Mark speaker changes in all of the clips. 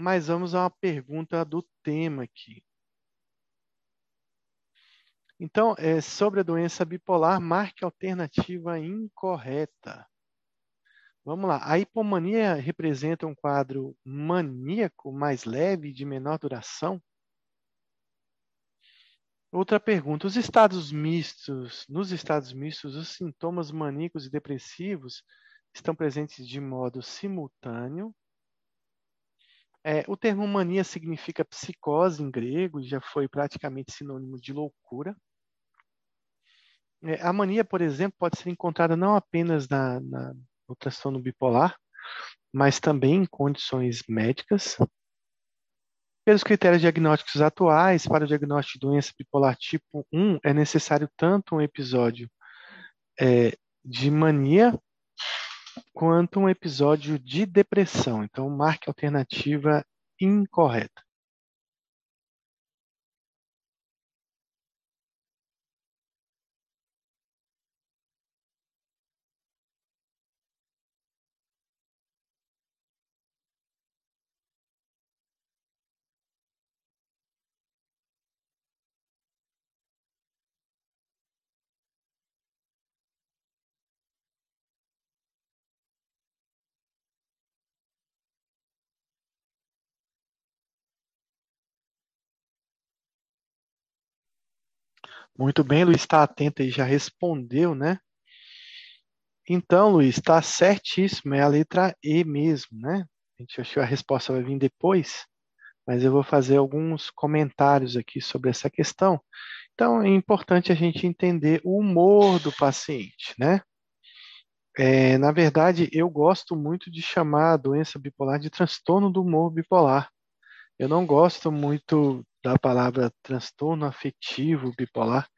Speaker 1: mas vamos a uma pergunta do tema aqui. Então, é, sobre a doença bipolar, marque alternativa incorreta. Vamos lá. A hipomania representa um quadro maníaco mais leve de menor duração? Outra pergunta: os estados mistos, nos estados mistos, os sintomas maníacos e depressivos estão presentes de modo simultâneo? É, o termo mania significa psicose em grego e já foi praticamente sinônimo de loucura. É, a mania, por exemplo, pode ser encontrada não apenas na, na, no transtorno bipolar, mas também em condições médicas, pelos critérios diagnósticos atuais, para o diagnóstico de doença bipolar tipo 1, é necessário tanto um episódio é, de mania quanto um episódio de depressão. Então, marque alternativa incorreta. Muito bem, Luiz, está atento e já respondeu, né? Então, Luiz, está certíssimo, é a letra E mesmo, né? A gente achou a resposta vai vir depois, mas eu vou fazer alguns comentários aqui sobre essa questão. Então, é importante a gente entender o humor do paciente, né? É, na verdade, eu gosto muito de chamar a doença bipolar de transtorno do humor bipolar. Eu não gosto muito da palavra transtorno afetivo bipolar,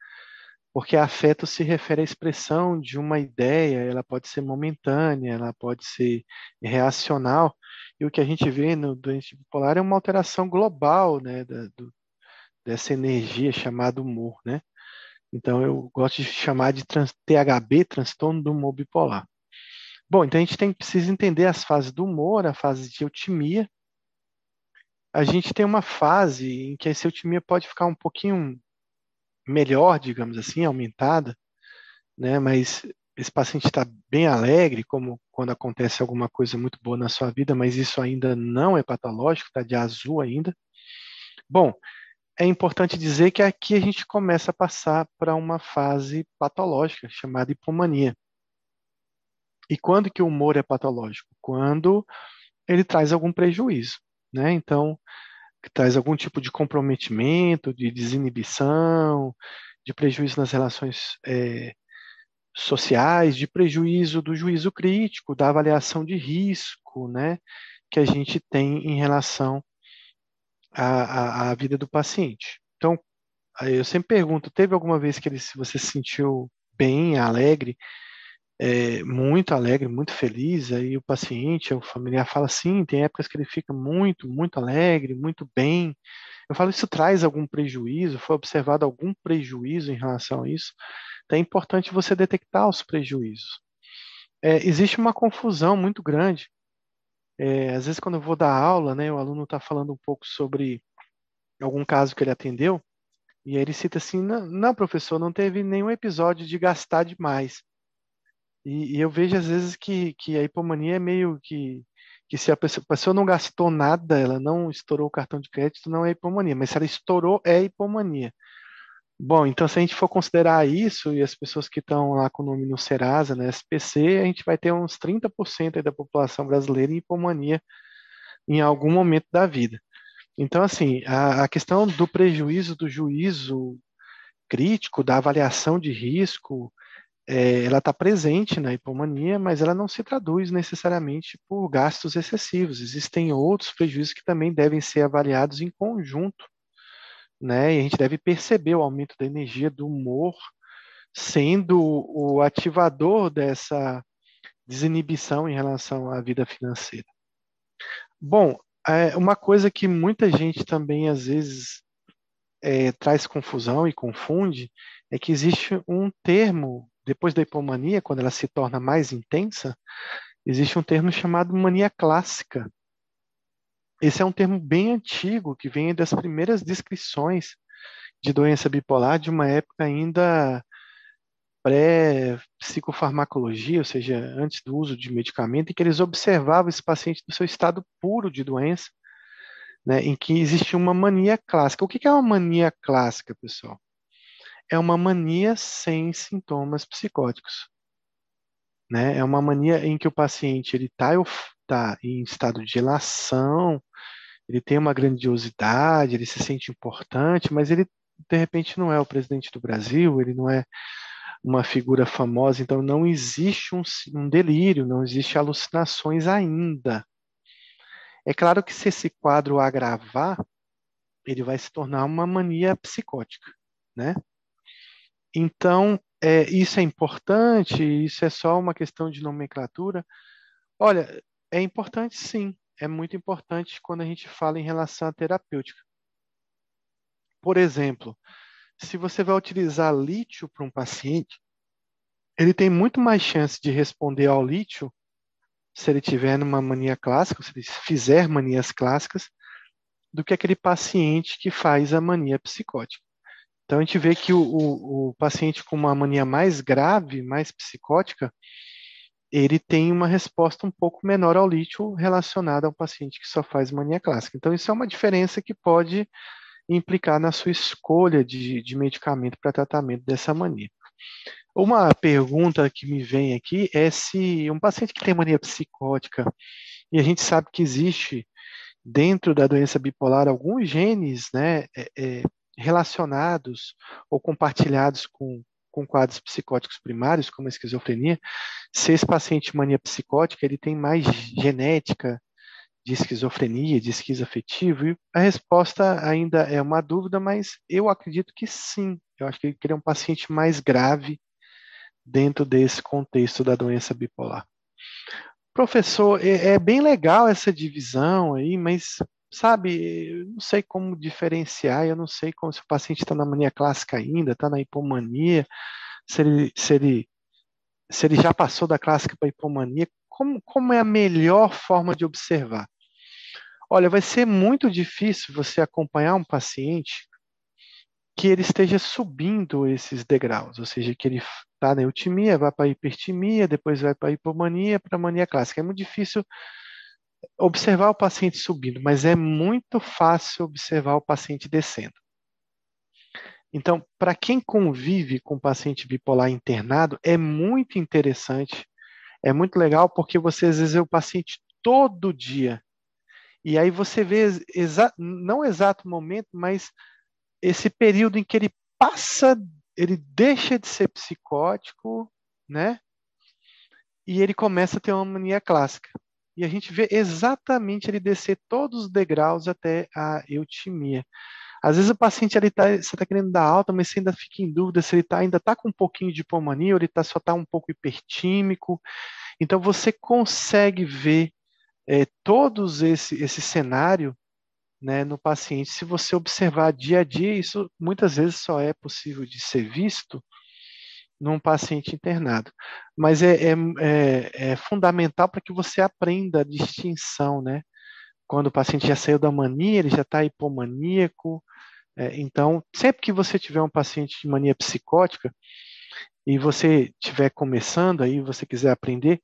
Speaker 1: porque afeto se refere à expressão de uma ideia, ela pode ser momentânea, ela pode ser reacional, e o que a gente vê no doente bipolar é uma alteração global, né, da, do, dessa energia chamada humor, né? Então eu gosto de chamar de trans, THB, transtorno do humor bipolar. Bom, então a gente tem precisa entender as fases do humor, a fase de eutimia, a gente tem uma fase em que essa eutimia pode ficar um pouquinho melhor, digamos assim, aumentada, né? Mas esse paciente está bem alegre, como quando acontece alguma coisa muito boa na sua vida, mas isso ainda não é patológico, está de azul ainda. Bom, é importante dizer que aqui a gente começa a passar para uma fase patológica, chamada hipomania. E quando que o humor é patológico? Quando ele traz algum prejuízo né? Então, que traz algum tipo de comprometimento, de desinibição, de prejuízo nas relações é, sociais, de prejuízo do juízo crítico, da avaliação de risco, né? Que a gente tem em relação à, à, à vida do paciente. Então, eu sempre pergunto, teve alguma vez que ele, você se sentiu bem, alegre, é, muito alegre, muito feliz, aí o paciente, o familiar fala assim, tem épocas que ele fica muito, muito alegre, muito bem. Eu falo, isso traz algum prejuízo? Foi observado algum prejuízo em relação a isso? Então é importante você detectar os prejuízos. É, existe uma confusão muito grande. É, às vezes, quando eu vou dar aula, né, o aluno está falando um pouco sobre algum caso que ele atendeu, e aí ele cita assim: não, não, professor, não teve nenhum episódio de gastar demais. E, e, eu vejo às vezes que, que a hipomania é meio que, que se a pessoa, a pessoa não gastou nada, ela não estourou o cartão de crédito, não é hipomania, mas se ela estourou, é hipomania. Bom, então se a gente for considerar isso, e as pessoas que estão lá com o nome no Serasa, na SPC, a gente vai ter uns 30% da população brasileira em hipomania em algum momento da vida. Então, assim, a, a questão do prejuízo do juízo crítico, da avaliação de risco, é, ela está presente na hipomania, mas ela não se traduz necessariamente por gastos excessivos. Existem outros prejuízos que também devem ser avaliados em conjunto, né? E a gente deve perceber o aumento da energia do humor sendo o ativador dessa desinibição em relação à vida financeira. Bom, é, uma coisa que muita gente também às vezes é, traz confusão e confunde é que existe um termo depois da hipomania, quando ela se torna mais intensa, existe um termo chamado mania clássica. esse é um termo bem antigo, que vem das primeiras descrições de doença bipolar de uma época ainda pré-psicofarmacologia, ou seja, antes do uso de medicamento, em que eles observavam esse paciente no seu estado puro de doença, né, em que existia uma mania clássica. O que é uma mania clássica, pessoal? É uma mania sem sintomas psicóticos. Né? É uma mania em que o paciente ele está tá em estado de elação, ele tem uma grandiosidade, ele se sente importante, mas ele de repente não é o presidente do Brasil, ele não é uma figura famosa, então não existe um, um delírio, não existe alucinações ainda. É claro que se esse quadro agravar, ele vai se tornar uma mania psicótica, né? Então, é, isso é importante, isso é só uma questão de nomenclatura. Olha, é importante sim, é muito importante quando a gente fala em relação à terapêutica. Por exemplo, se você vai utilizar lítio para um paciente, ele tem muito mais chance de responder ao lítio se ele tiver numa mania clássica, se ele fizer manias clássicas, do que aquele paciente que faz a mania psicótica. Então a gente vê que o, o, o paciente com uma mania mais grave, mais psicótica, ele tem uma resposta um pouco menor ao lítio relacionada ao paciente que só faz mania clássica. Então isso é uma diferença que pode implicar na sua escolha de, de medicamento para tratamento dessa mania. Uma pergunta que me vem aqui é se um paciente que tem mania psicótica, e a gente sabe que existe dentro da doença bipolar alguns genes né, é, é, relacionados ou compartilhados com, com quadros psicóticos primários, como a esquizofrenia, se esse paciente mania psicótica ele tem mais genética de esquizofrenia, de esquizoafetivo? E a resposta ainda é uma dúvida, mas eu acredito que sim. Eu acho que ele é um paciente mais grave dentro desse contexto da doença bipolar. Professor, é, é bem legal essa divisão aí, mas sabe, não sei como diferenciar, eu não sei como se o paciente está na mania clássica ainda, está na hipomania, se ele, se ele, se ele já passou da clássica para hipomania, como, como é a melhor forma de observar? Olha, vai ser muito difícil você acompanhar um paciente que ele esteja subindo esses degraus, ou seja, que ele está na eutimia, vai para a hipertimia, depois vai para a hipomania, para a mania clássica. É muito difícil observar o paciente subindo, mas é muito fácil observar o paciente descendo. Então, para quem convive com paciente bipolar internado, é muito interessante, é muito legal, porque você às vezes vê o paciente todo dia. E aí você vê, exa não exato momento, mas esse período em que ele passa, ele deixa de ser psicótico, né? E ele começa a ter uma mania clássica. E a gente vê exatamente ele descer todos os degraus até a eutimia. Às vezes o paciente ele tá, você está querendo dar alta, mas você ainda fica em dúvida se ele tá, ainda está com um pouquinho de hipomania ou ele tá, só está um pouco hipertímico. Então você consegue ver é, todos esse, esse cenário né, no paciente. Se você observar dia a dia, isso muitas vezes só é possível de ser visto num paciente internado. Mas é, é, é, é fundamental para que você aprenda a distinção, né? Quando o paciente já saiu da mania, ele já está hipomaníaco. É, então, sempre que você tiver um paciente de mania psicótica e você estiver começando aí, você quiser aprender,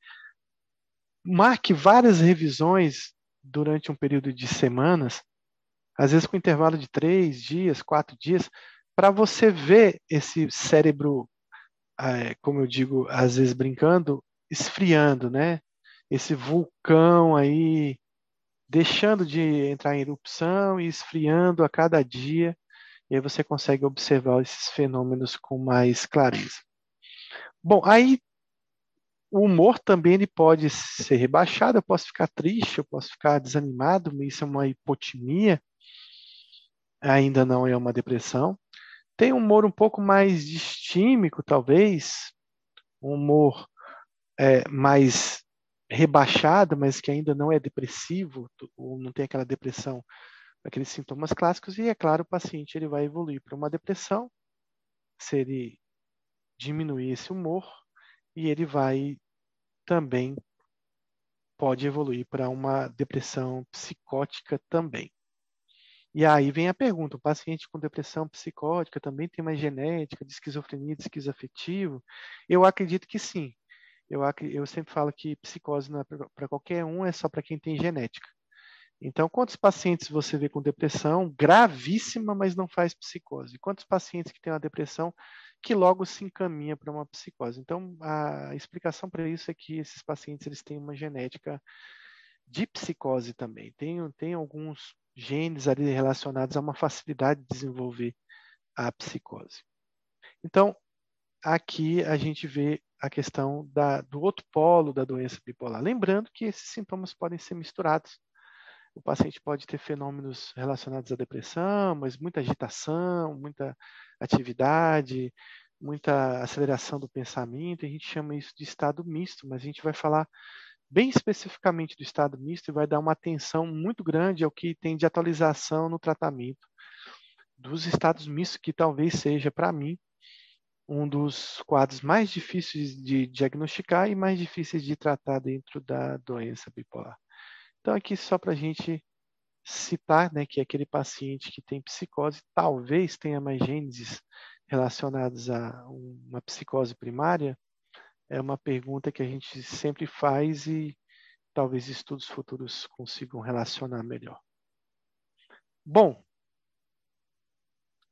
Speaker 1: marque várias revisões durante um período de semanas, às vezes com intervalo de três dias, quatro dias, para você ver esse cérebro como eu digo, às vezes brincando, esfriando, né? Esse vulcão aí deixando de entrar em erupção e esfriando a cada dia, e aí você consegue observar esses fenômenos com mais clareza. Bom, aí o humor também ele pode ser rebaixado, eu posso ficar triste, eu posso ficar desanimado, isso é uma hipotimia, ainda não é uma depressão. Tem um humor um pouco mais distímico, talvez, um humor é, mais rebaixado, mas que ainda não é depressivo, ou não tem aquela depressão, aqueles sintomas clássicos, e é claro, o paciente ele vai evoluir para uma depressão, se ele diminuir esse humor, e ele vai também pode evoluir para uma depressão psicótica também. E aí vem a pergunta: o paciente com depressão psicótica também tem uma genética de esquizofrenia, de esquizoafetivo? Eu acredito que sim. Eu, eu sempre falo que psicose não é para qualquer um, é só para quem tem genética. Então, quantos pacientes você vê com depressão gravíssima, mas não faz psicose? Quantos pacientes que têm uma depressão que logo se encaminha para uma psicose? Então, a explicação para isso é que esses pacientes eles têm uma genética de psicose também. Tem, tem alguns genes ali relacionados a uma facilidade de desenvolver a psicose. Então, aqui a gente vê a questão da, do outro polo da doença bipolar. Lembrando que esses sintomas podem ser misturados o paciente pode ter fenômenos relacionados à depressão, mas muita agitação, muita atividade, muita aceleração do pensamento, a gente chama isso de estado misto, mas a gente vai falar bem especificamente do estado misto e vai dar uma atenção muito grande ao que tem de atualização no tratamento dos estados mistos, que talvez seja, para mim, um dos quadros mais difíceis de diagnosticar e mais difíceis de tratar dentro da doença bipolar. Então, aqui só para a gente citar né, que aquele paciente que tem psicose talvez tenha mais gênesis relacionados a uma psicose primária, é uma pergunta que a gente sempre faz e talvez estudos futuros consigam relacionar melhor. Bom,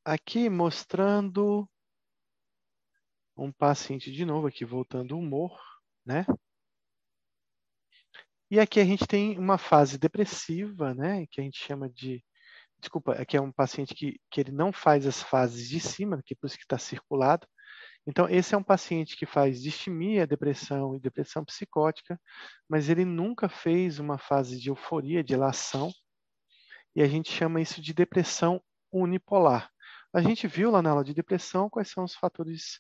Speaker 1: aqui mostrando um paciente de novo, aqui voltando ao humor, né? E aqui a gente tem uma fase depressiva, né, que a gente chama de, desculpa, aqui é um paciente que, que ele não faz as fases de cima, que é por isso que está circulado. Então, esse é um paciente que faz distimia, depressão e depressão psicótica, mas ele nunca fez uma fase de euforia, de elação, e a gente chama isso de depressão unipolar. A gente viu lá na aula de depressão quais são os fatores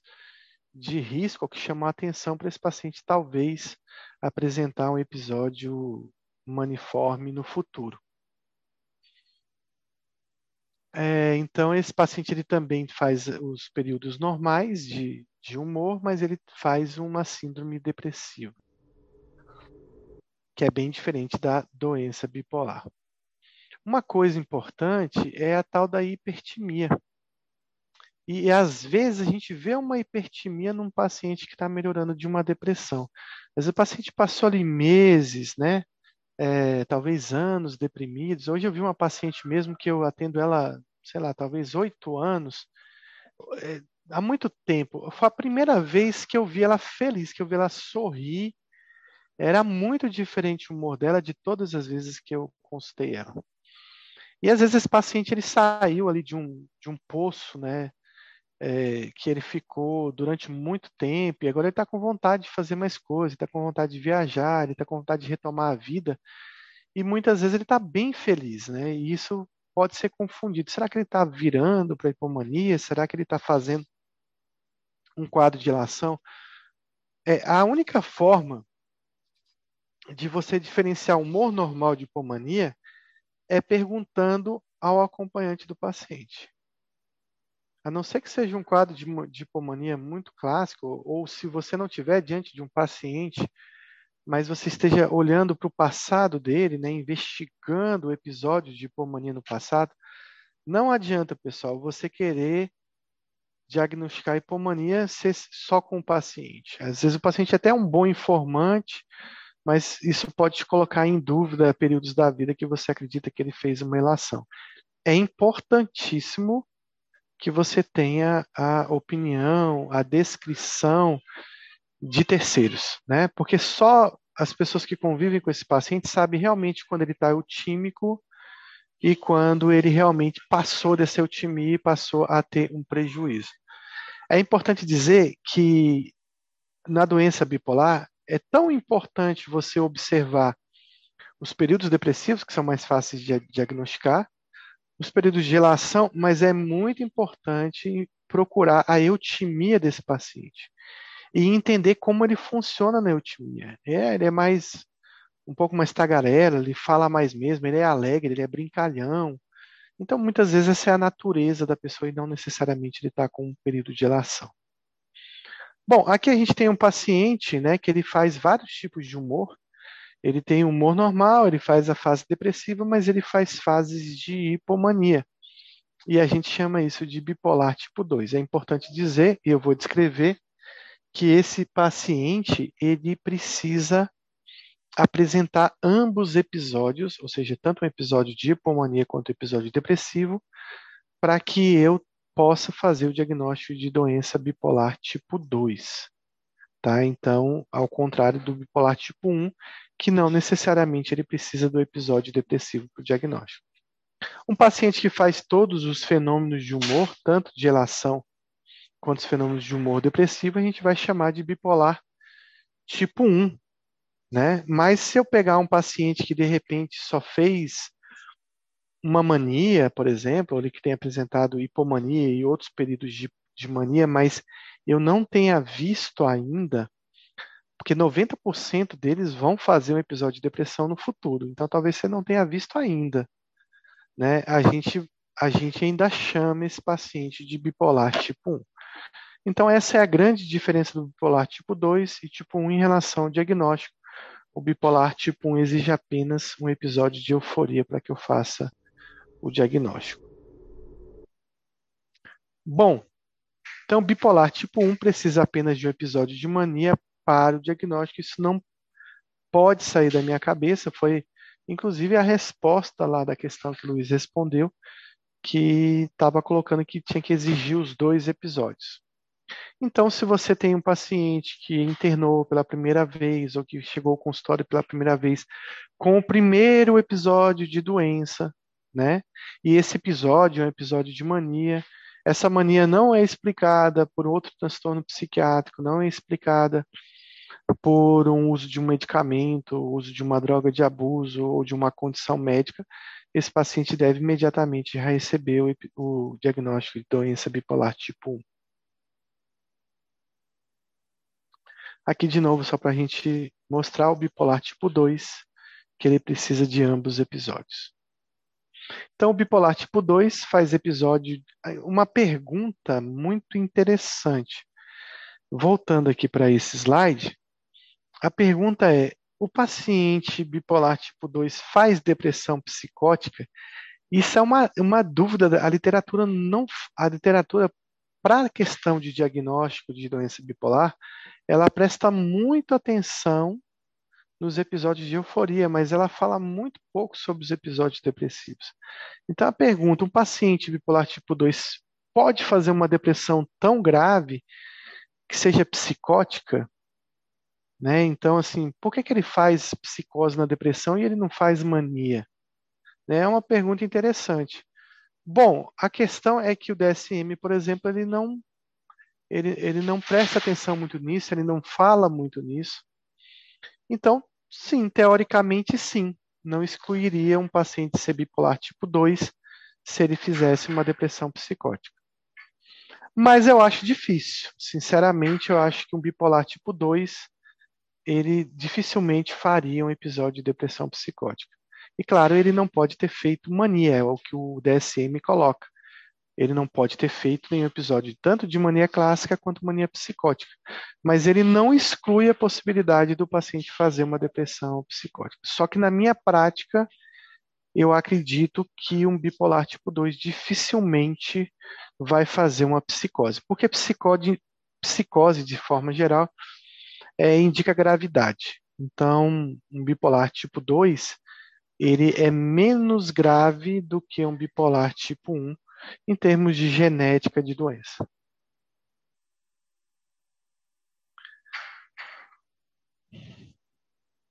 Speaker 1: de risco que chamou a atenção para esse paciente talvez apresentar um episódio maniforme no futuro. É, então, esse paciente ele também faz os períodos normais de, de humor, mas ele faz uma síndrome depressiva, que é bem diferente da doença bipolar. Uma coisa importante é a tal da hipertimia, e, às vezes a gente vê uma hipertimia num paciente que está melhorando de uma depressão. Mas o paciente passou ali meses, né? É, talvez anos deprimidos. Hoje eu vi uma paciente mesmo que eu atendo ela, sei lá, talvez oito anos, é, há muito tempo. Foi a primeira vez que eu vi ela feliz, que eu vi ela sorrir. Era muito diferente o humor dela de todas as vezes que eu consultei ela. E às vezes esse paciente ele saiu ali de um, de um poço, né? É, que ele ficou durante muito tempo e agora ele está com vontade de fazer mais coisas, está com vontade de viajar, ele está com vontade de retomar a vida e muitas vezes ele está bem feliz, né? E isso pode ser confundido. Será que ele está virando para hipomania? Será que ele está fazendo um quadro de ilação? É, a única forma de você diferenciar humor normal de hipomania é perguntando ao acompanhante do paciente. A não ser que seja um quadro de, de hipomania muito clássico, ou se você não tiver diante de um paciente, mas você esteja olhando para o passado dele, né, investigando o episódio de hipomania no passado, não adianta, pessoal, você querer diagnosticar hipomania só com o paciente. Às vezes o paciente é até um bom informante, mas isso pode te colocar em dúvida períodos da vida que você acredita que ele fez uma relação. É importantíssimo que você tenha a opinião, a descrição de terceiros, né? Porque só as pessoas que convivem com esse paciente sabem realmente quando ele está eutímico e quando ele realmente passou de ser eutimia e passou a ter um prejuízo. É importante dizer que na doença bipolar é tão importante você observar os períodos depressivos, que são mais fáceis de diagnosticar, os períodos de gelação, mas é muito importante procurar a eutimia desse paciente e entender como ele funciona na eutimia. É, ele é mais um pouco mais tagarela, ele fala mais mesmo, ele é alegre, ele é brincalhão. Então, muitas vezes essa é a natureza da pessoa e não necessariamente ele está com um período de gelação. Bom, aqui a gente tem um paciente, né, que ele faz vários tipos de humor. Ele tem humor normal, ele faz a fase depressiva, mas ele faz fases de hipomania. E a gente chama isso de bipolar tipo 2. É importante dizer, e eu vou descrever, que esse paciente ele precisa apresentar ambos episódios, ou seja, tanto um episódio de hipomania quanto um episódio depressivo, para que eu possa fazer o diagnóstico de doença bipolar tipo 2. Tá? Então, ao contrário do bipolar tipo 1, que não necessariamente ele precisa do episódio depressivo para o diagnóstico. Um paciente que faz todos os fenômenos de humor, tanto de relação quanto os fenômenos de humor depressivo, a gente vai chamar de bipolar tipo 1, né? Mas se eu pegar um paciente que de repente só fez uma mania, por exemplo, ele que tem apresentado hipomania e outros períodos de, de mania, mas eu não tenha visto ainda, porque 90% deles vão fazer um episódio de depressão no futuro. Então talvez você não tenha visto ainda, né? A gente a gente ainda chama esse paciente de bipolar tipo 1. Então essa é a grande diferença do bipolar tipo 2 e tipo 1 em relação ao diagnóstico o bipolar tipo 1 exige apenas um episódio de euforia para que eu faça o diagnóstico. Bom, então bipolar tipo 1 precisa apenas de um episódio de mania para o diagnóstico. Isso não pode sair da minha cabeça. Foi, inclusive, a resposta lá da questão que o Luiz respondeu, que estava colocando que tinha que exigir os dois episódios. Então, se você tem um paciente que internou pela primeira vez ou que chegou ao consultório pela primeira vez com o primeiro episódio de doença, né? E esse episódio é um episódio de mania. Essa mania não é explicada por outro transtorno psiquiátrico, não é explicada por um uso de um medicamento, uso de uma droga de abuso ou de uma condição médica, esse paciente deve imediatamente receber o, o diagnóstico de doença bipolar tipo 1. Aqui de novo, só para a gente mostrar o bipolar tipo 2, que ele precisa de ambos episódios. Então, o bipolar tipo 2 faz episódio. Uma pergunta muito interessante. Voltando aqui para esse slide, a pergunta é: o paciente bipolar tipo 2 faz depressão psicótica? Isso é uma, uma dúvida. A literatura não. A literatura para a questão de diagnóstico de doença bipolar, ela presta muita atenção nos episódios de euforia, mas ela fala muito pouco sobre os episódios depressivos. Então a pergunta, um paciente bipolar tipo 2 pode fazer uma depressão tão grave que seja psicótica? Né? Então, assim, por que, que ele faz psicose na depressão e ele não faz mania? Né? É uma pergunta interessante. Bom, a questão é que o DSM, por exemplo, ele não ele, ele não presta atenção muito nisso, ele não fala muito nisso. Então, sim, teoricamente sim, não excluiria um paciente ser bipolar tipo 2 se ele fizesse uma depressão psicótica. Mas eu acho difícil. Sinceramente, eu acho que um bipolar tipo 2 ele dificilmente faria um episódio de depressão psicótica. E claro, ele não pode ter feito mania, é o que o DSM coloca. Ele não pode ter feito nenhum episódio tanto de mania clássica quanto mania psicótica. Mas ele não exclui a possibilidade do paciente fazer uma depressão psicótica. Só que na minha prática, eu acredito que um bipolar tipo 2 dificilmente vai fazer uma psicose. Porque psicose, psicose de forma geral, é, indica gravidade. Então, um bipolar tipo 2, ele é menos grave do que um bipolar tipo 1 em termos de genética de doença.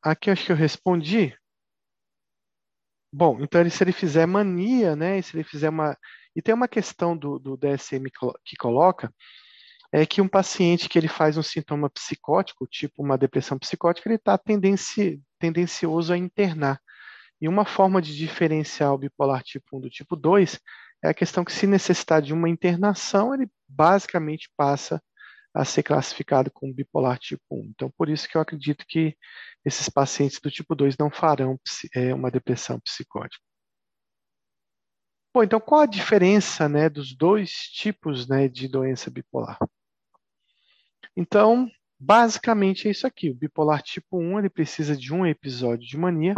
Speaker 1: Aqui acho que eu respondi. Bom, então ele, se ele fizer mania, né, se ele fizer uma... E tem uma questão do, do DSM que coloca, é que um paciente que ele faz um sintoma psicótico, tipo uma depressão psicótica, ele está tendenci... tendencioso a internar. E uma forma de diferenciar o bipolar tipo 1 do tipo 2 é a questão que, se necessitar de uma internação, ele basicamente passa a ser classificado como bipolar tipo 1. Então, por isso que eu acredito que esses pacientes do tipo 2 não farão é, uma depressão psicótica. Bom, então qual a diferença né, dos dois tipos né, de doença bipolar? Então, Basicamente é isso aqui. O bipolar tipo 1 ele precisa de um episódio de mania,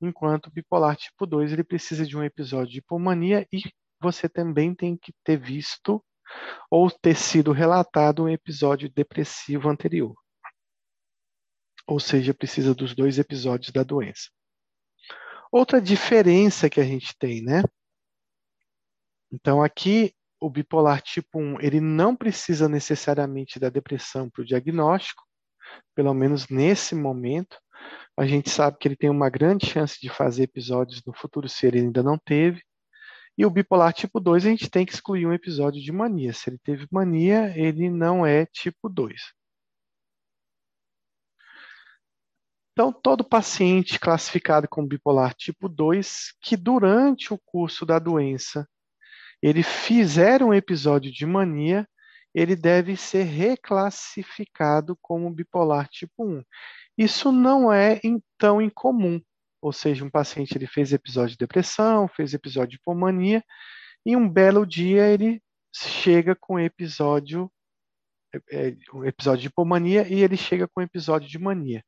Speaker 1: enquanto o bipolar tipo 2 ele precisa de um episódio de hipomania e você também tem que ter visto ou ter sido relatado um episódio depressivo anterior. Ou seja, precisa dos dois episódios da doença. Outra diferença que a gente tem, né? Então aqui o bipolar tipo 1, ele não precisa necessariamente da depressão para o diagnóstico, pelo menos nesse momento. A gente sabe que ele tem uma grande chance de fazer episódios no futuro se ele ainda não teve. E o bipolar tipo 2, a gente tem que excluir um episódio de mania. Se ele teve mania, ele não é tipo 2. Então, todo paciente classificado como bipolar tipo 2, que durante o curso da doença ele fizer um episódio de mania, ele deve ser reclassificado como bipolar tipo 1. Isso não é tão incomum. Ou seja, um paciente ele fez episódio de depressão, fez episódio de hipomania, e um belo dia ele chega com episódio é, um episódio de hipomania e ele chega com episódio de mania.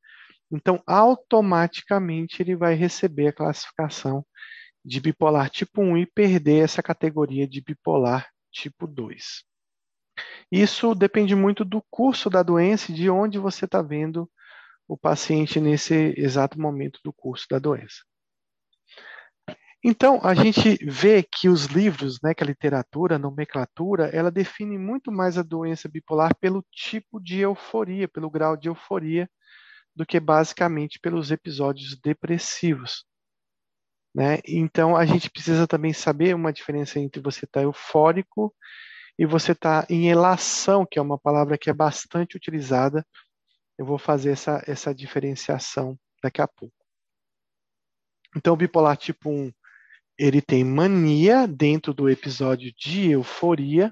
Speaker 1: Então, automaticamente ele vai receber a classificação de bipolar tipo 1 e perder essa categoria de bipolar tipo 2. Isso depende muito do curso da doença e de onde você está vendo o paciente nesse exato momento do curso da doença. Então, a gente vê que os livros, né, que a literatura, a nomenclatura, ela define muito mais a doença bipolar pelo tipo de euforia, pelo grau de euforia, do que basicamente pelos episódios depressivos. Né? Então, a gente precisa também saber uma diferença entre você estar tá eufórico e você estar tá em elação, que é uma palavra que é bastante utilizada eu vou fazer essa, essa diferenciação daqui a pouco. Então, o bipolar tipo 1, ele tem mania dentro do episódio de euforia,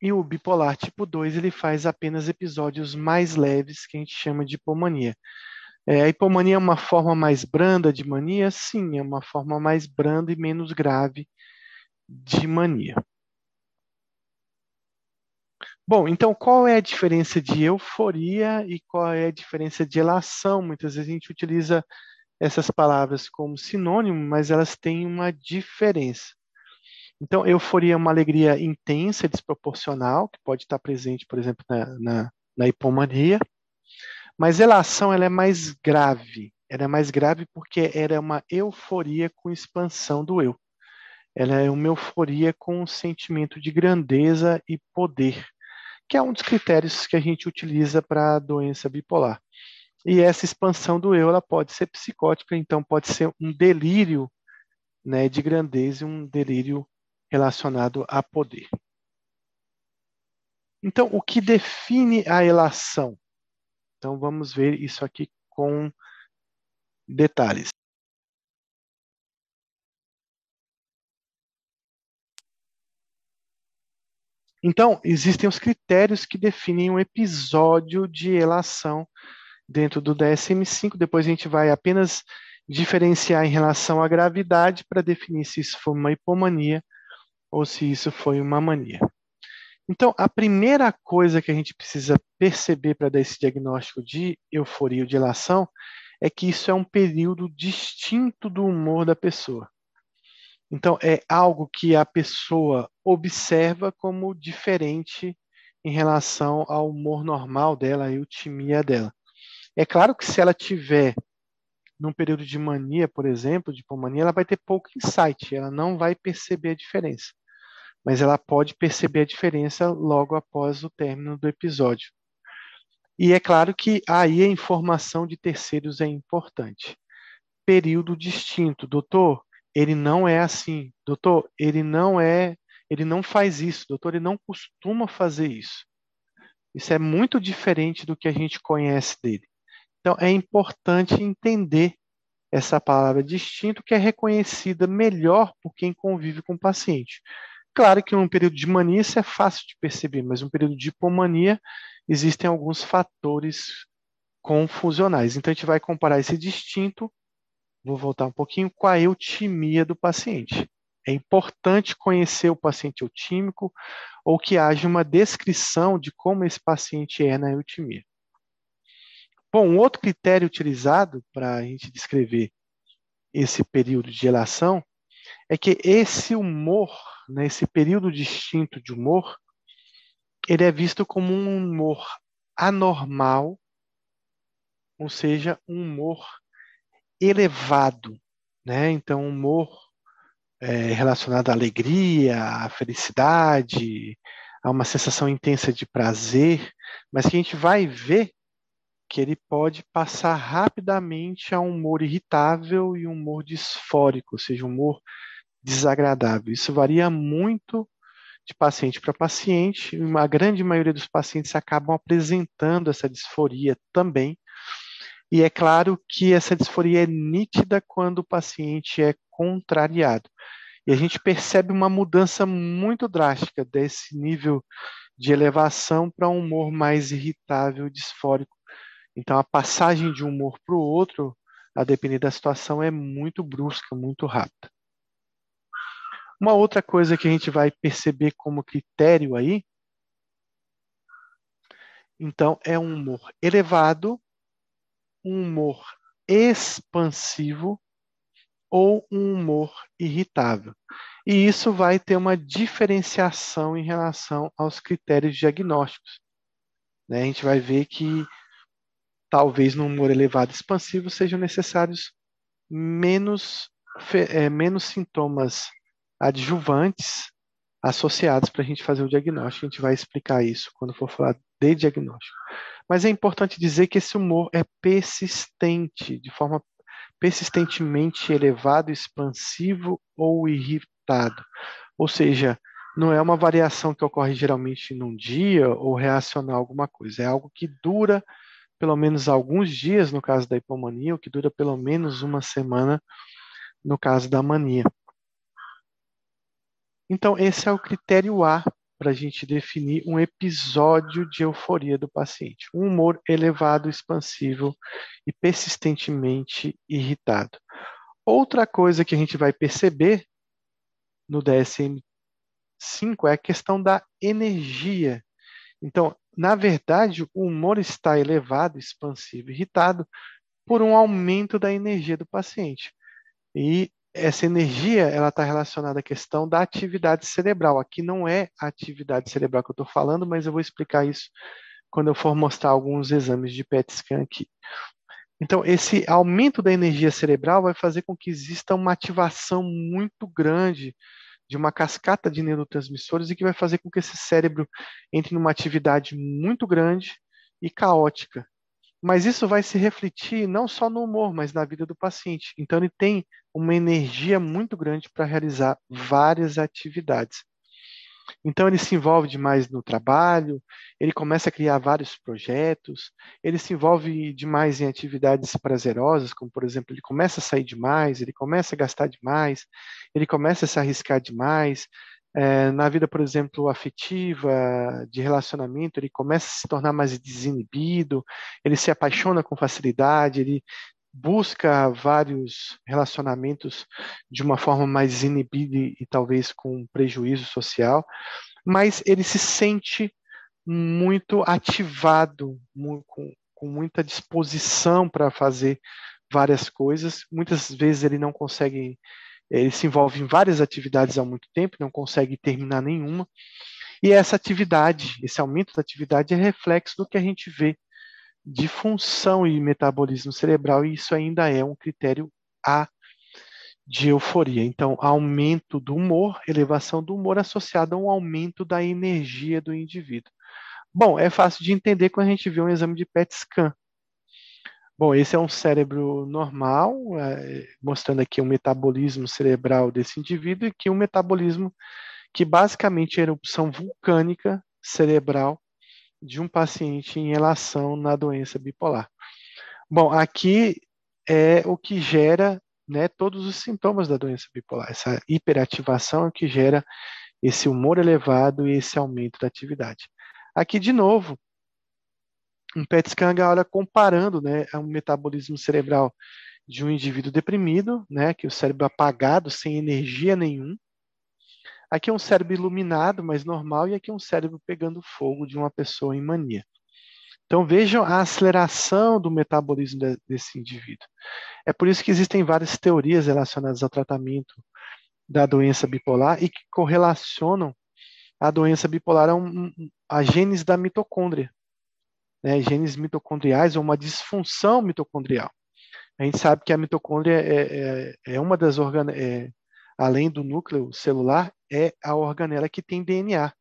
Speaker 1: e o bipolar tipo 2, ele faz apenas episódios mais leves, que a gente chama de hipomania. É, a hipomania é uma forma mais branda de mania? Sim, é uma forma mais branda e menos grave de mania. Bom, então qual é a diferença de euforia e qual é a diferença de elação? Muitas vezes a gente utiliza essas palavras como sinônimo, mas elas têm uma diferença. Então, euforia é uma alegria intensa, desproporcional, que pode estar presente, por exemplo, na, na, na hipomania. Mas elação ela é mais grave. Ela é mais grave porque ela é uma euforia com expansão do eu. Ela é uma euforia com um sentimento de grandeza e poder que é um dos critérios que a gente utiliza para a doença bipolar. E essa expansão do eu ela pode ser psicótica, então pode ser um delírio né, de grandeza, um delírio relacionado a poder. Então, o que define a elação? Então, vamos ver isso aqui com detalhes. Então, existem os critérios que definem um episódio de elação dentro do DSM-5. Depois a gente vai apenas diferenciar em relação à gravidade para definir se isso foi uma hipomania ou se isso foi uma mania. Então, a primeira coisa que a gente precisa perceber para dar esse diagnóstico de euforia ou de elação é que isso é um período distinto do humor da pessoa. Então, é algo que a pessoa observa como diferente em relação ao humor normal dela, a eutimia dela. É claro que se ela tiver num período de mania, por exemplo, de hipomania, ela vai ter pouco insight, ela não vai perceber a diferença. Mas ela pode perceber a diferença logo após o término do episódio. E é claro que aí a informação de terceiros é importante. Período distinto. Doutor, ele não é assim. Doutor, ele não é, ele não faz isso. Doutor, ele não costuma fazer isso. Isso é muito diferente do que a gente conhece dele. Então, é importante entender essa palavra distinto que é reconhecida melhor por quem convive com o paciente. Claro que num período de mania isso é fácil de perceber, mas num período de hipomania existem alguns fatores confusionais. Então a gente vai comparar esse distinto Vou voltar um pouquinho com a eutimia do paciente. É importante conhecer o paciente eutímico ou que haja uma descrição de como esse paciente é na eutimia. Bom, um outro critério utilizado para a gente descrever esse período de gelação é que esse humor, né, esse período distinto de humor, ele é visto como um humor anormal, ou seja, um humor elevado, né? Então, humor é, relacionado à alegria, à felicidade, a uma sensação intensa de prazer, mas que a gente vai ver que ele pode passar rapidamente a um humor irritável e um humor disfórico, ou seja, um humor desagradável. Isso varia muito de paciente para paciente, uma grande maioria dos pacientes acabam apresentando essa disforia também. E é claro que essa disforia é nítida quando o paciente é contrariado. E a gente percebe uma mudança muito drástica desse nível de elevação para um humor mais irritável, disfórico, então, a passagem de um humor para o outro, a depender da situação, é muito brusca, muito rápida. Uma outra coisa que a gente vai perceber como critério aí, então, é um humor elevado, um humor expansivo ou um humor irritável. E isso vai ter uma diferenciação em relação aos critérios diagnósticos. Né? A gente vai ver que talvez no humor elevado expansivo sejam necessários menos, é, menos sintomas adjuvantes associados para a gente fazer o diagnóstico. A gente vai explicar isso quando for falar de diagnóstico. Mas é importante dizer que esse humor é persistente, de forma persistentemente elevado, expansivo ou irritado. Ou seja, não é uma variação que ocorre geralmente num dia ou reacionar alguma coisa, é algo que dura pelo menos alguns dias no caso da hipomania, o que dura pelo menos uma semana no caso da mania. Então, esse é o critério A para a gente definir um episódio de euforia do paciente. Um humor elevado, expansivo e persistentemente irritado. Outra coisa que a gente vai perceber no DSM-5 é a questão da energia. Então, na verdade, o humor está elevado, expansivo, irritado por um aumento da energia do paciente. E essa energia ela está relacionada à questão da atividade cerebral. Aqui não é a atividade cerebral que eu estou falando, mas eu vou explicar isso quando eu for mostrar alguns exames de PET scan aqui. Então, esse aumento da energia cerebral vai fazer com que exista uma ativação muito grande de uma cascata de neurotransmissores e que vai fazer com que esse cérebro entre numa atividade muito grande e caótica. Mas isso vai se refletir não só no humor, mas na vida do paciente. Então, ele tem uma energia muito grande para realizar várias atividades. Então ele se envolve demais no trabalho, ele começa a criar vários projetos, ele se envolve demais em atividades prazerosas, como por exemplo, ele começa a sair demais, ele começa a gastar demais, ele começa a se arriscar demais. É, na vida, por exemplo, afetiva, de relacionamento, ele começa a se tornar mais desinibido, ele se apaixona com facilidade, ele busca vários relacionamentos de uma forma mais inibida e, talvez com prejuízo social, mas ele se sente muito ativado, muito, com, com muita disposição para fazer várias coisas. Muitas vezes ele não consegue, ele se envolve em várias atividades há muito tempo, não consegue terminar nenhuma. E essa atividade, esse aumento da atividade é reflexo do que a gente vê de função e metabolismo cerebral, e isso ainda é um critério A de euforia. Então, aumento do humor, elevação do humor associado a um aumento da energia do indivíduo. Bom, é fácil de entender quando a gente vê um exame de PET scan. Bom, esse é um cérebro normal, é, mostrando aqui o um metabolismo cerebral desse indivíduo e que um metabolismo que basicamente é erupção vulcânica cerebral de um paciente em relação na doença bipolar. Bom, aqui é o que gera né, todos os sintomas da doença bipolar. Essa hiperativação é o que gera esse humor elevado e esse aumento da atividade. Aqui, de novo, um PET scan agora comparando né, o metabolismo cerebral de um indivíduo deprimido, né, que o cérebro apagado, sem energia nenhuma, Aqui é um cérebro iluminado, mas normal, e aqui é um cérebro pegando fogo de uma pessoa em mania. Então vejam a aceleração do metabolismo de, desse indivíduo. É por isso que existem várias teorias relacionadas ao tratamento da doença bipolar e que correlacionam a doença bipolar a, um, a genes da mitocôndria, né, genes mitocondriais ou uma disfunção mitocondrial. A gente sabe que a mitocôndria é, é, é uma das organelas, é, além do núcleo celular, é a organela que tem DNA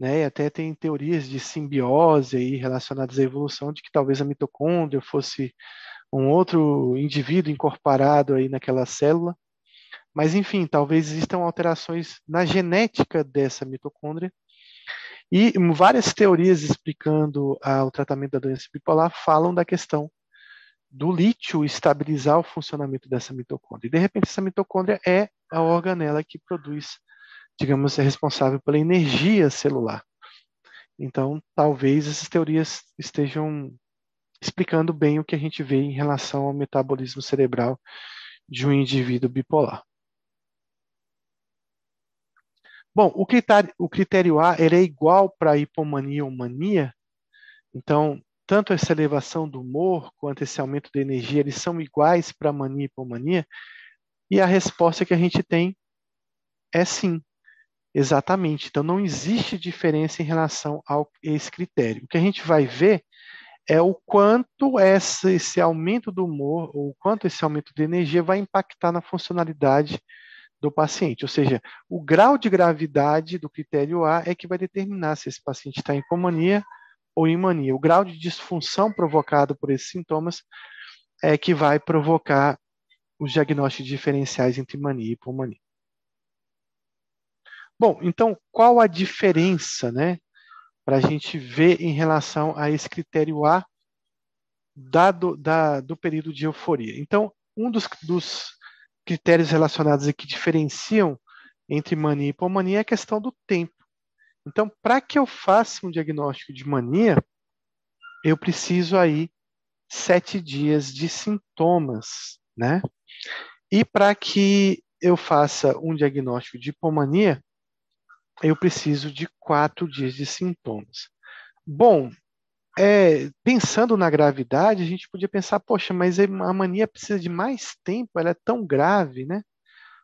Speaker 1: né? E até tem teorias de simbiose aí relacionadas à evolução de que talvez a mitocôndria fosse um outro indivíduo incorporado aí naquela célula. Mas enfim, talvez existam alterações na genética dessa mitocôndria. E várias teorias explicando ah, o tratamento da doença bipolar falam da questão do lítio estabilizar o funcionamento dessa mitocôndria. E de repente essa mitocôndria é a organela que produz digamos, é responsável pela energia celular. Então, talvez essas teorias estejam explicando bem o que a gente vê em relação ao metabolismo cerebral de um indivíduo bipolar. Bom, o critério, o critério A ele é igual para hipomania ou mania. Então, tanto essa elevação do humor quanto esse aumento de energia, eles são iguais para mania e hipomania. E a resposta que a gente tem é sim. Exatamente. Então, não existe diferença em relação a esse critério. O que a gente vai ver é o quanto essa, esse aumento do humor, ou o quanto esse aumento de energia vai impactar na funcionalidade do paciente. Ou seja, o grau de gravidade do critério A é que vai determinar se esse paciente está em hipomania ou em mania. O grau de disfunção provocado por esses sintomas é que vai provocar os diagnósticos diferenciais entre mania e hipomania. Bom, então qual a diferença, né, para a gente ver em relação a esse critério A dado da, do período de euforia? Então, um dos, dos critérios relacionados aqui diferenciam entre mania e hipomania é a questão do tempo. Então, para que eu faça um diagnóstico de mania, eu preciso aí sete dias de sintomas, né? E para que eu faça um diagnóstico de hipomania, eu preciso de quatro dias de sintomas. Bom, é, pensando na gravidade, a gente podia pensar, poxa, mas a mania precisa de mais tempo, ela é tão grave, né,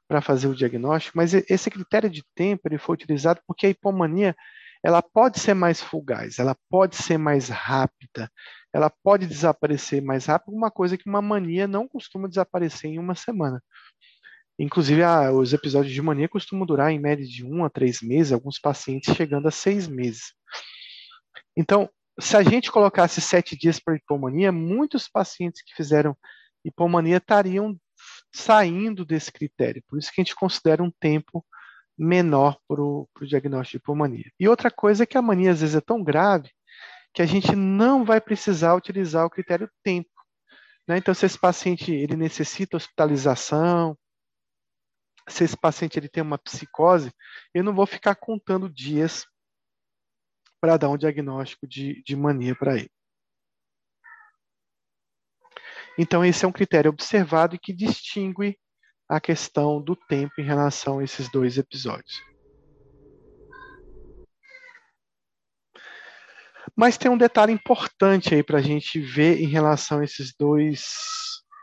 Speaker 1: para fazer o diagnóstico, mas esse critério de tempo ele foi utilizado porque a hipomania ela pode ser mais fugaz, ela pode ser mais rápida, ela pode desaparecer mais rápido, uma coisa que uma mania não costuma desaparecer em uma semana. Inclusive, a, os episódios de mania costumam durar em média de um a três meses, alguns pacientes chegando a seis meses. Então, se a gente colocasse sete dias para hipomania, muitos pacientes que fizeram hipomania estariam saindo desse critério. Por isso que a gente considera um tempo menor para o diagnóstico de hipomania. E outra coisa é que a mania às vezes é tão grave que a gente não vai precisar utilizar o critério tempo. Né? Então, se esse paciente ele necessita hospitalização, se esse paciente ele tem uma psicose, eu não vou ficar contando dias para dar um diagnóstico de, de mania para ele. Então, esse é um critério observado e que distingue a questão do tempo em relação a esses dois episódios. Mas tem um detalhe importante aí para a gente ver em relação a esses dois,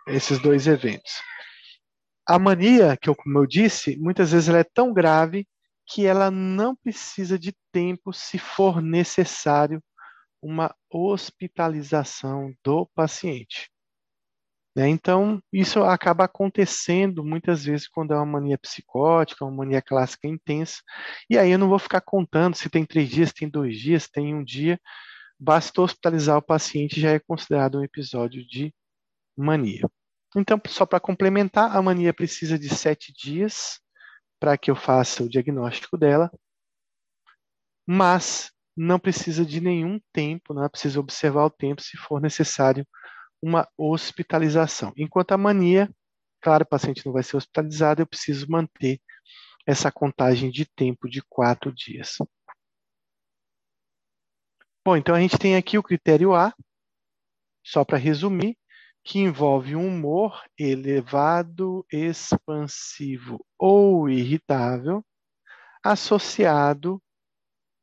Speaker 1: esses dois eventos. A mania, que eu, como eu disse, muitas vezes ela é tão grave que ela não precisa de tempo se for necessário uma hospitalização do paciente. Né? Então, isso acaba acontecendo muitas vezes quando é uma mania psicótica, uma mania clássica intensa. E aí eu não vou ficar contando se tem três dias, se tem dois dias, se tem um dia. Basta hospitalizar o paciente já é considerado um episódio de mania. Então, só para complementar, a mania precisa de sete dias para que eu faça o diagnóstico dela, mas não precisa de nenhum tempo, não é preciso observar o tempo se for necessário uma hospitalização. Enquanto a mania, claro, o paciente não vai ser hospitalizado, eu preciso manter essa contagem de tempo de quatro dias. Bom, então a gente tem aqui o critério A, só para resumir, que envolve um humor elevado, expansivo ou irritável, associado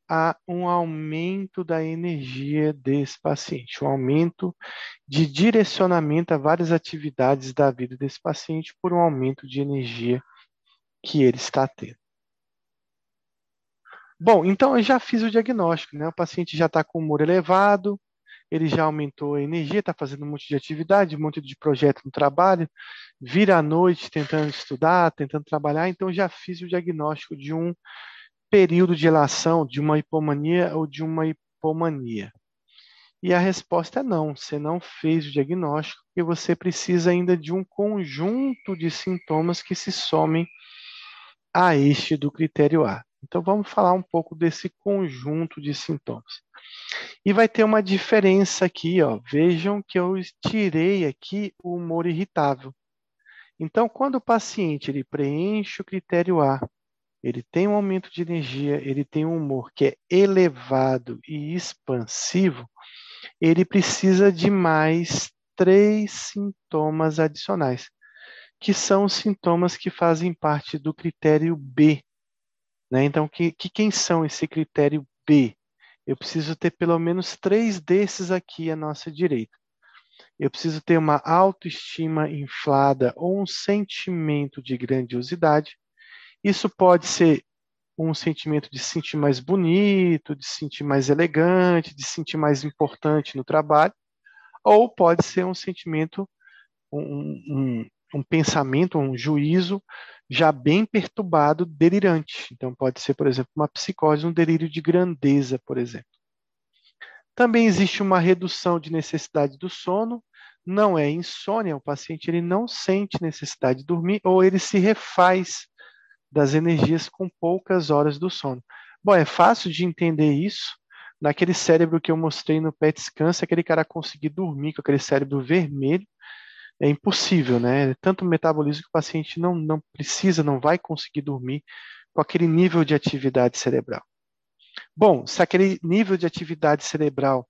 Speaker 1: a um aumento da energia desse paciente, um aumento de direcionamento a várias atividades da vida desse paciente por um aumento de energia que ele está tendo. Bom, então eu já fiz o diagnóstico, né? O paciente já está com humor elevado, ele já aumentou a energia, está fazendo um monte de atividade, um monte de projeto no trabalho, vira à noite tentando estudar, tentando trabalhar, então já fiz o diagnóstico de um período de relação de uma hipomania ou de uma hipomania. E a resposta é não, você não fez o diagnóstico, porque você precisa ainda de um conjunto de sintomas que se somem a este do critério A. Então vamos falar um pouco desse conjunto de sintomas. E vai ter uma diferença aqui, ó. Vejam que eu tirei aqui o humor irritável. Então, quando o paciente ele preenche o critério A, ele tem um aumento de energia, ele tem um humor que é elevado e expansivo, ele precisa de mais três sintomas adicionais, que são os sintomas que fazem parte do critério B, né? Então, que, que quem são esse critério B? Eu preciso ter pelo menos três desses aqui à nossa direita. Eu preciso ter uma autoestima inflada ou um sentimento de grandiosidade. Isso pode ser um sentimento de se sentir mais bonito, de se sentir mais elegante, de se sentir mais importante no trabalho, ou pode ser um sentimento, um, um, um pensamento, um juízo já bem perturbado, delirante. Então, pode ser, por exemplo, uma psicose, um delírio de grandeza, por exemplo. Também existe uma redução de necessidade do sono, não é insônia, o paciente ele não sente necessidade de dormir ou ele se refaz das energias com poucas horas do sono. Bom, é fácil de entender isso naquele cérebro que eu mostrei no PET scan, se aquele cara conseguir dormir com aquele cérebro vermelho, é impossível, né? Tanto metabolismo que o paciente não, não precisa, não vai conseguir dormir com aquele nível de atividade cerebral. Bom, se aquele nível de atividade cerebral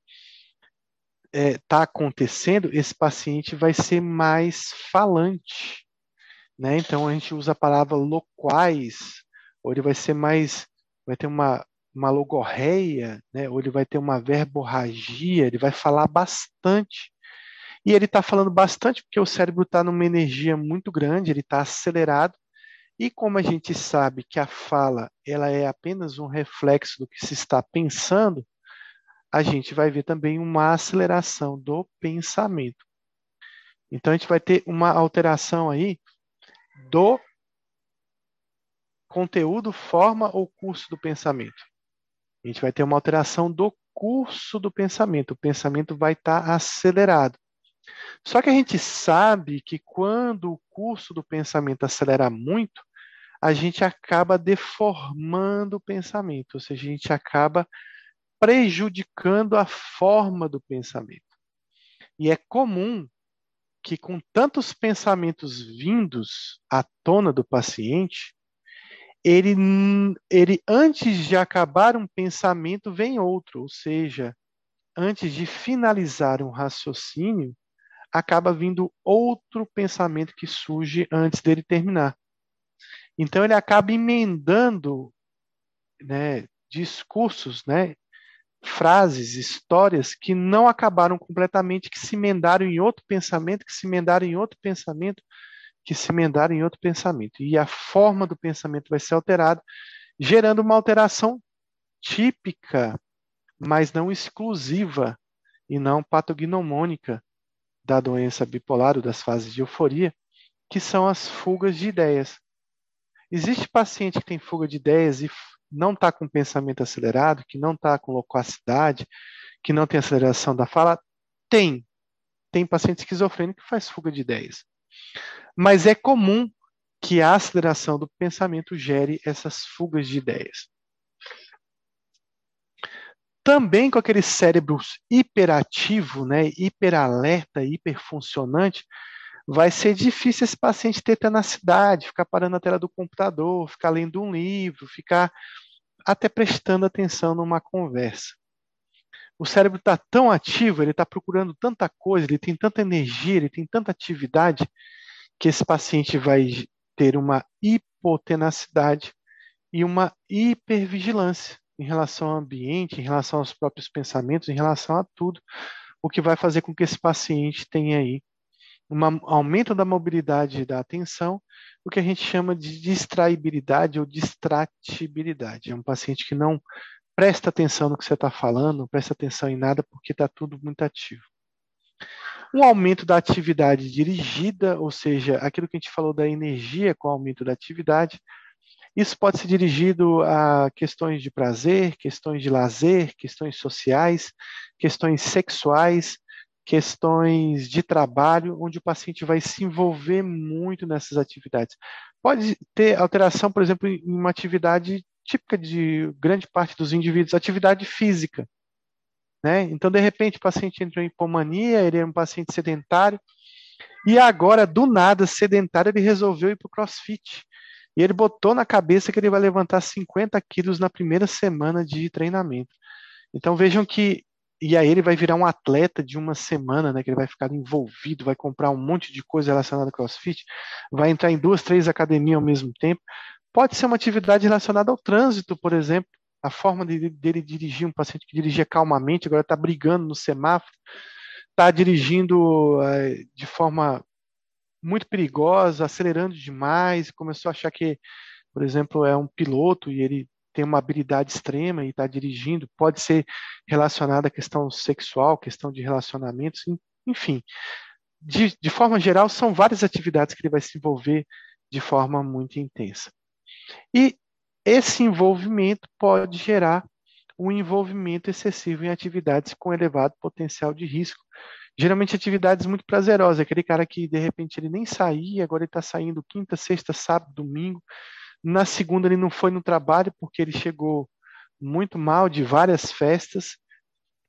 Speaker 1: está é, tá acontecendo, esse paciente vai ser mais falante. Né? Então a gente usa a palavra loquaz, ou ele vai ser mais, vai ter uma, uma logorreia, né? ou ele vai ter uma verborragia, ele vai falar bastante. E ele está falando bastante porque o cérebro está numa energia muito grande, ele está acelerado. E como a gente sabe que a fala ela é apenas um reflexo do que se está pensando, a gente vai ver também uma aceleração do pensamento. Então a gente vai ter uma alteração aí do conteúdo, forma ou curso do pensamento. A gente vai ter uma alteração do curso do pensamento. O pensamento vai estar tá acelerado. Só que a gente sabe que quando o curso do pensamento acelera muito, a gente acaba deformando o pensamento, ou seja, a gente acaba prejudicando a forma do pensamento. E é comum que, com tantos pensamentos vindos à tona do paciente, ele, ele antes de acabar um pensamento, vem outro, ou seja, antes de finalizar um raciocínio, acaba vindo outro pensamento que surge antes dele terminar. Então ele acaba emendando né, discursos, né, frases, histórias que não acabaram completamente, que se emendaram em outro pensamento, que se emendaram em outro pensamento, que se emendaram em outro pensamento. E a forma do pensamento vai ser alterada, gerando uma alteração típica, mas não exclusiva e não patognomônica da doença bipolar ou das fases de euforia, que são as fugas de ideias. Existe paciente que tem fuga de ideias e não está com pensamento acelerado, que não está com loquacidade, que não tem aceleração da fala? Tem. Tem paciente esquizofrênico que faz fuga de ideias. Mas é comum que a aceleração do pensamento gere essas fugas de ideias também com aquele cérebro hiperativo, né, hiperalerta, hiperfuncionante, vai ser difícil esse paciente ter tenacidade, ficar parando na tela do computador, ficar lendo um livro, ficar até prestando atenção numa conversa. O cérebro está tão ativo, ele está procurando tanta coisa, ele tem tanta energia, ele tem tanta atividade, que esse paciente vai ter uma hipotenacidade e uma hipervigilância em relação ao ambiente, em relação aos próprios pensamentos, em relação a tudo, o que vai fazer com que esse paciente tenha aí um aumento da mobilidade da atenção, o que a gente chama de distraibilidade ou distratibilidade. É um paciente que não presta atenção no que você está falando, não presta atenção em nada porque está tudo muito ativo. Um aumento da atividade dirigida, ou seja, aquilo que a gente falou da energia com o aumento da atividade, isso pode ser dirigido a questões de prazer, questões de lazer, questões sociais, questões sexuais, questões de trabalho, onde o paciente vai se envolver muito nessas atividades. Pode ter alteração, por exemplo, em uma atividade típica de grande parte dos indivíduos, atividade física. Né? Então, de repente, o paciente entrou em hipomania, ele é um paciente sedentário, e agora, do nada, sedentário, ele resolveu ir para o crossfit. E ele botou na cabeça que ele vai levantar 50 quilos na primeira semana de treinamento. Então vejam que. E aí ele vai virar um atleta de uma semana, né? Que ele vai ficar envolvido, vai comprar um monte de coisa relacionada ao CrossFit, vai entrar em duas, três academias ao mesmo tempo. Pode ser uma atividade relacionada ao trânsito, por exemplo. A forma de, dele dirigir, um paciente que dirigia calmamente, agora está brigando no semáforo, está dirigindo é, de forma muito perigosa, acelerando demais, começou a achar que, por exemplo, é um piloto e ele tem uma habilidade extrema e está dirigindo, pode ser relacionado à questão sexual, questão de relacionamentos, enfim. De, de forma geral, são várias atividades que ele vai se envolver de forma muito intensa. E esse envolvimento pode gerar um envolvimento excessivo em atividades com elevado potencial de risco, Geralmente atividades muito prazerosas, aquele cara que de repente ele nem saía, agora ele está saindo quinta, sexta, sábado, domingo. Na segunda ele não foi no trabalho porque ele chegou muito mal de várias festas.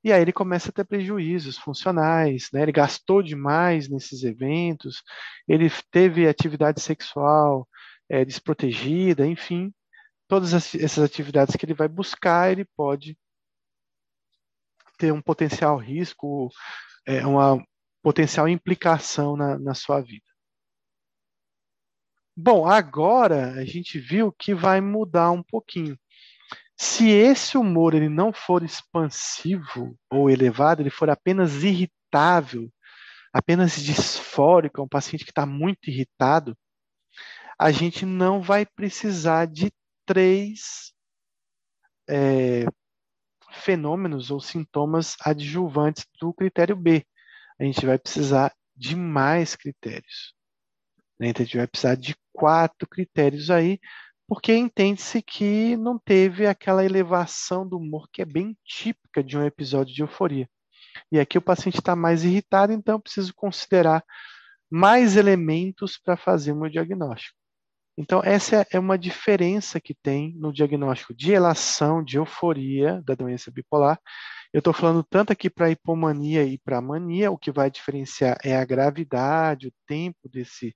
Speaker 1: E aí ele começa a ter prejuízos funcionais, né? Ele gastou demais nesses eventos, ele teve atividade sexual é, desprotegida, enfim, todas essas atividades que ele vai buscar, ele pode ter um potencial risco é, uma potencial implicação na, na sua vida. Bom, agora a gente viu que vai mudar um pouquinho. Se esse humor ele não for expansivo ou elevado, ele for apenas irritável, apenas disfórico, é um paciente que está muito irritado, a gente não vai precisar de três é, fenômenos ou sintomas adjuvantes do critério B. A gente vai precisar de mais critérios. Né? Então, a gente vai precisar de quatro critérios aí, porque entende-se que não teve aquela elevação do humor que é bem típica de um episódio de euforia. E aqui o paciente está mais irritado, então preciso considerar mais elementos para fazer o meu diagnóstico. Então, essa é uma diferença que tem no diagnóstico de relação de euforia da doença bipolar. Eu estou falando tanto aqui para hipomania e para mania, o que vai diferenciar é a gravidade, o tempo desse,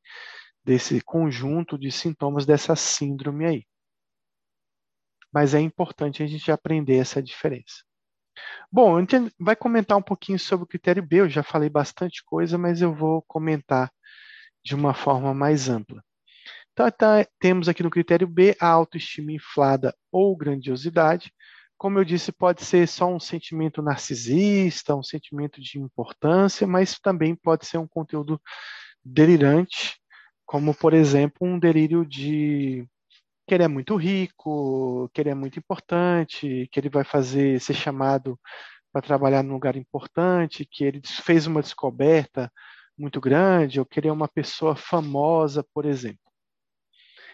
Speaker 1: desse conjunto de sintomas dessa síndrome aí. Mas é importante a gente aprender essa diferença. Bom, a gente vai comentar um pouquinho sobre o critério B, eu já falei bastante coisa, mas eu vou comentar de uma forma mais ampla. Então, tá, temos aqui no critério B a autoestima inflada ou grandiosidade. Como eu disse, pode ser só um sentimento narcisista, um sentimento de importância, mas também pode ser um conteúdo delirante, como, por exemplo, um delírio de que ele é muito rico, que ele é muito importante, que ele vai fazer ser chamado para trabalhar num lugar importante, que ele fez uma descoberta muito grande, ou que ele é uma pessoa famosa, por exemplo.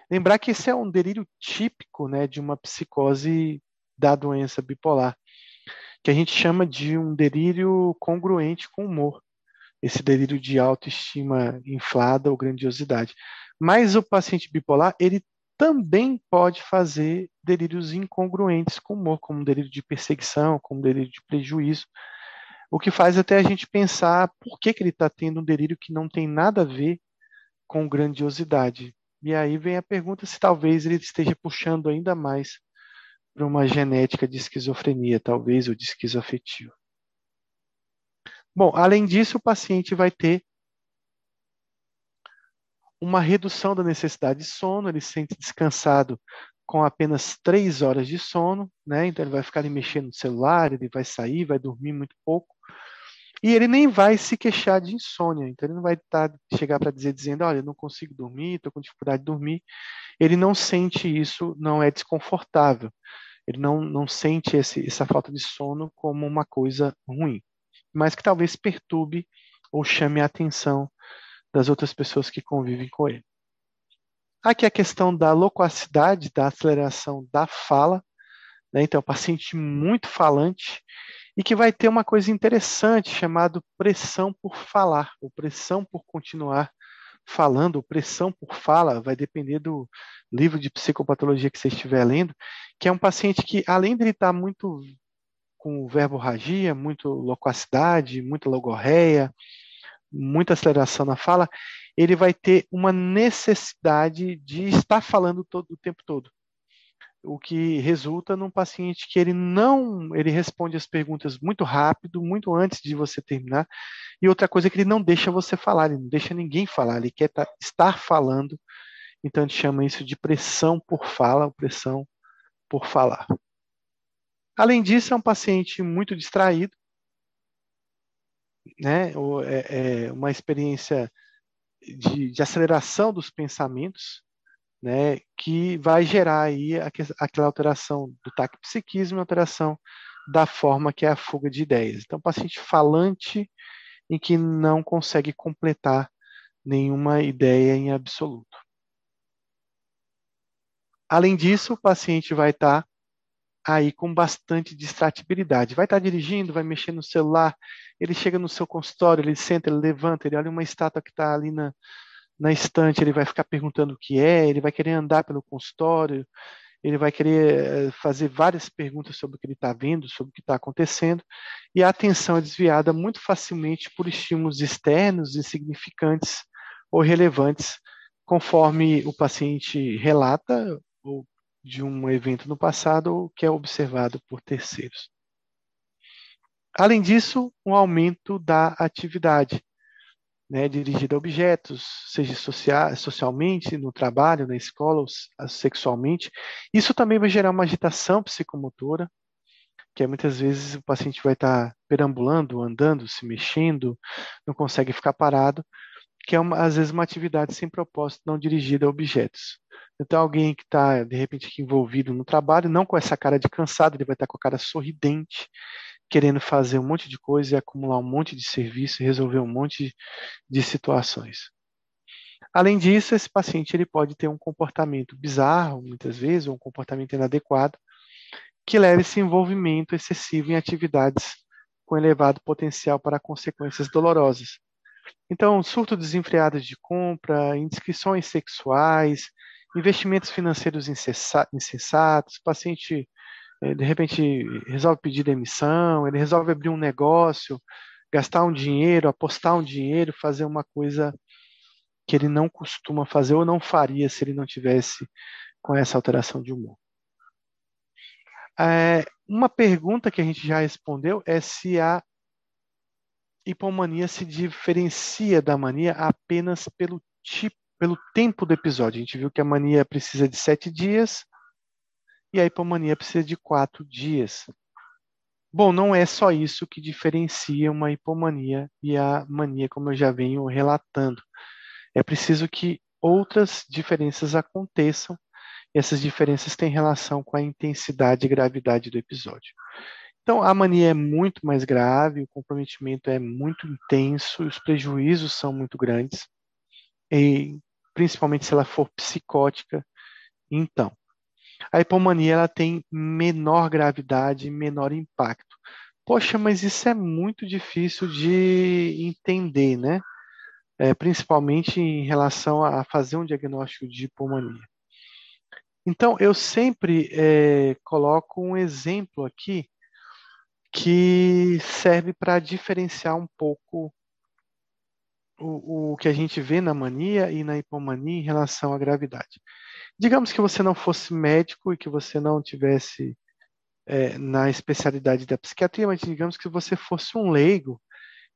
Speaker 1: Lembrar que esse é um delírio típico né, de uma psicose da doença bipolar, que a gente chama de um delírio congruente com o humor, esse delírio de autoestima inflada ou grandiosidade. Mas o paciente bipolar, ele também pode fazer delírios incongruentes com o humor, como um delírio de perseguição, como um delírio de prejuízo, o que faz até a gente pensar por que, que ele está tendo um delírio que não tem nada a ver com grandiosidade. E aí vem a pergunta se talvez ele esteja puxando ainda mais para uma genética de esquizofrenia, talvez, ou de esquizoafetivo. Bom, além disso, o paciente vai ter uma redução da necessidade de sono, ele se sente descansado com apenas três horas de sono, né? Então ele vai ficar ali mexendo no celular, ele vai sair, vai dormir muito pouco. E ele nem vai se queixar de insônia, então ele não vai tá, chegar para dizer dizendo, olha, não consigo dormir, estou com dificuldade de dormir. Ele não sente isso, não é desconfortável. Ele não, não sente esse, essa falta de sono como uma coisa ruim, mas que talvez perturbe ou chame a atenção das outras pessoas que convivem com ele. Aqui a questão da loquacidade, da aceleração da fala. Né? Então, um paciente muito falante e que vai ter uma coisa interessante chamada pressão por falar, ou pressão por continuar falando, ou pressão por fala, vai depender do livro de psicopatologia que você estiver lendo, que é um paciente que, além de ele estar muito com verborragia, muito loquacidade, muita logorreia, muita aceleração na fala, ele vai ter uma necessidade de estar falando todo o tempo todo. O que resulta num paciente que ele não, ele responde as perguntas muito rápido, muito antes de você terminar. E outra coisa é que ele não deixa você falar, ele não deixa ninguém falar, ele quer estar falando. Então a gente chama isso de pressão por fala, pressão por falar. Além disso, é um paciente muito distraído, né? é, é uma experiência de, de aceleração dos pensamentos, né, que vai gerar aí aquela alteração do taquipsiquismo, alteração da forma que é a fuga de ideias. Então, paciente falante em que não consegue completar nenhuma ideia em absoluto. Além disso, o paciente vai estar aí com bastante distratibilidade. Vai estar dirigindo, vai mexer no celular, ele chega no seu consultório, ele senta, ele levanta, ele olha uma estátua que está ali na, na estante, ele vai ficar perguntando o que é, ele vai querer andar pelo consultório, ele vai querer eh, fazer várias perguntas sobre o que ele está vendo, sobre o que está acontecendo, e a atenção é desviada muito facilmente por estímulos externos, insignificantes ou relevantes, conforme o paciente relata ou de um evento no passado ou que é observado por terceiros. Além disso, um aumento da atividade, né, dirigida a objetos, seja social, socialmente, no trabalho, na escola, ou sexualmente. Isso também vai gerar uma agitação psicomotora, que é, muitas vezes o paciente vai estar perambulando, andando, se mexendo, não consegue ficar parado, que é uma, às vezes uma atividade sem propósito, não dirigida a objetos. Então, alguém que está, de repente, envolvido no trabalho, não com essa cara de cansado, ele vai estar com a cara sorridente, querendo fazer um monte de coisa e acumular um monte de serviço e resolver um monte de situações. Além disso, esse paciente ele pode ter um comportamento bizarro, muitas vezes, ou um comportamento inadequado, que leva esse envolvimento excessivo em atividades com elevado potencial para consequências dolorosas. Então, surto desenfreado de compra, indiscrições sexuais, investimentos financeiros insensatos, paciente de repente resolve pedir demissão, ele resolve abrir um negócio, gastar um dinheiro, apostar um dinheiro, fazer uma coisa que ele não costuma fazer ou não faria se ele não tivesse com essa alteração de humor. É, uma pergunta que a gente já respondeu é se a hipomania se diferencia da mania apenas pelo tipo pelo tempo do episódio. A gente viu que a mania precisa de sete dias e a hipomania precisa de quatro dias. Bom, não é só isso que diferencia uma hipomania e a mania, como eu já venho relatando. É preciso que outras diferenças aconteçam, e essas diferenças têm relação com a intensidade e gravidade do episódio. Então, a mania é muito mais grave, o comprometimento é muito intenso, os prejuízos são muito grandes. E principalmente se ela for psicótica. Então, a hipomania ela tem menor gravidade, menor impacto. Poxa, mas isso é muito difícil de entender, né? É, principalmente em relação a fazer um diagnóstico de hipomania. Então, eu sempre é, coloco um exemplo aqui que serve para diferenciar um pouco o, o que a gente vê na mania e na hipomania em relação à gravidade. Digamos que você não fosse médico e que você não tivesse é, na especialidade da psiquiatria, mas digamos que você fosse um leigo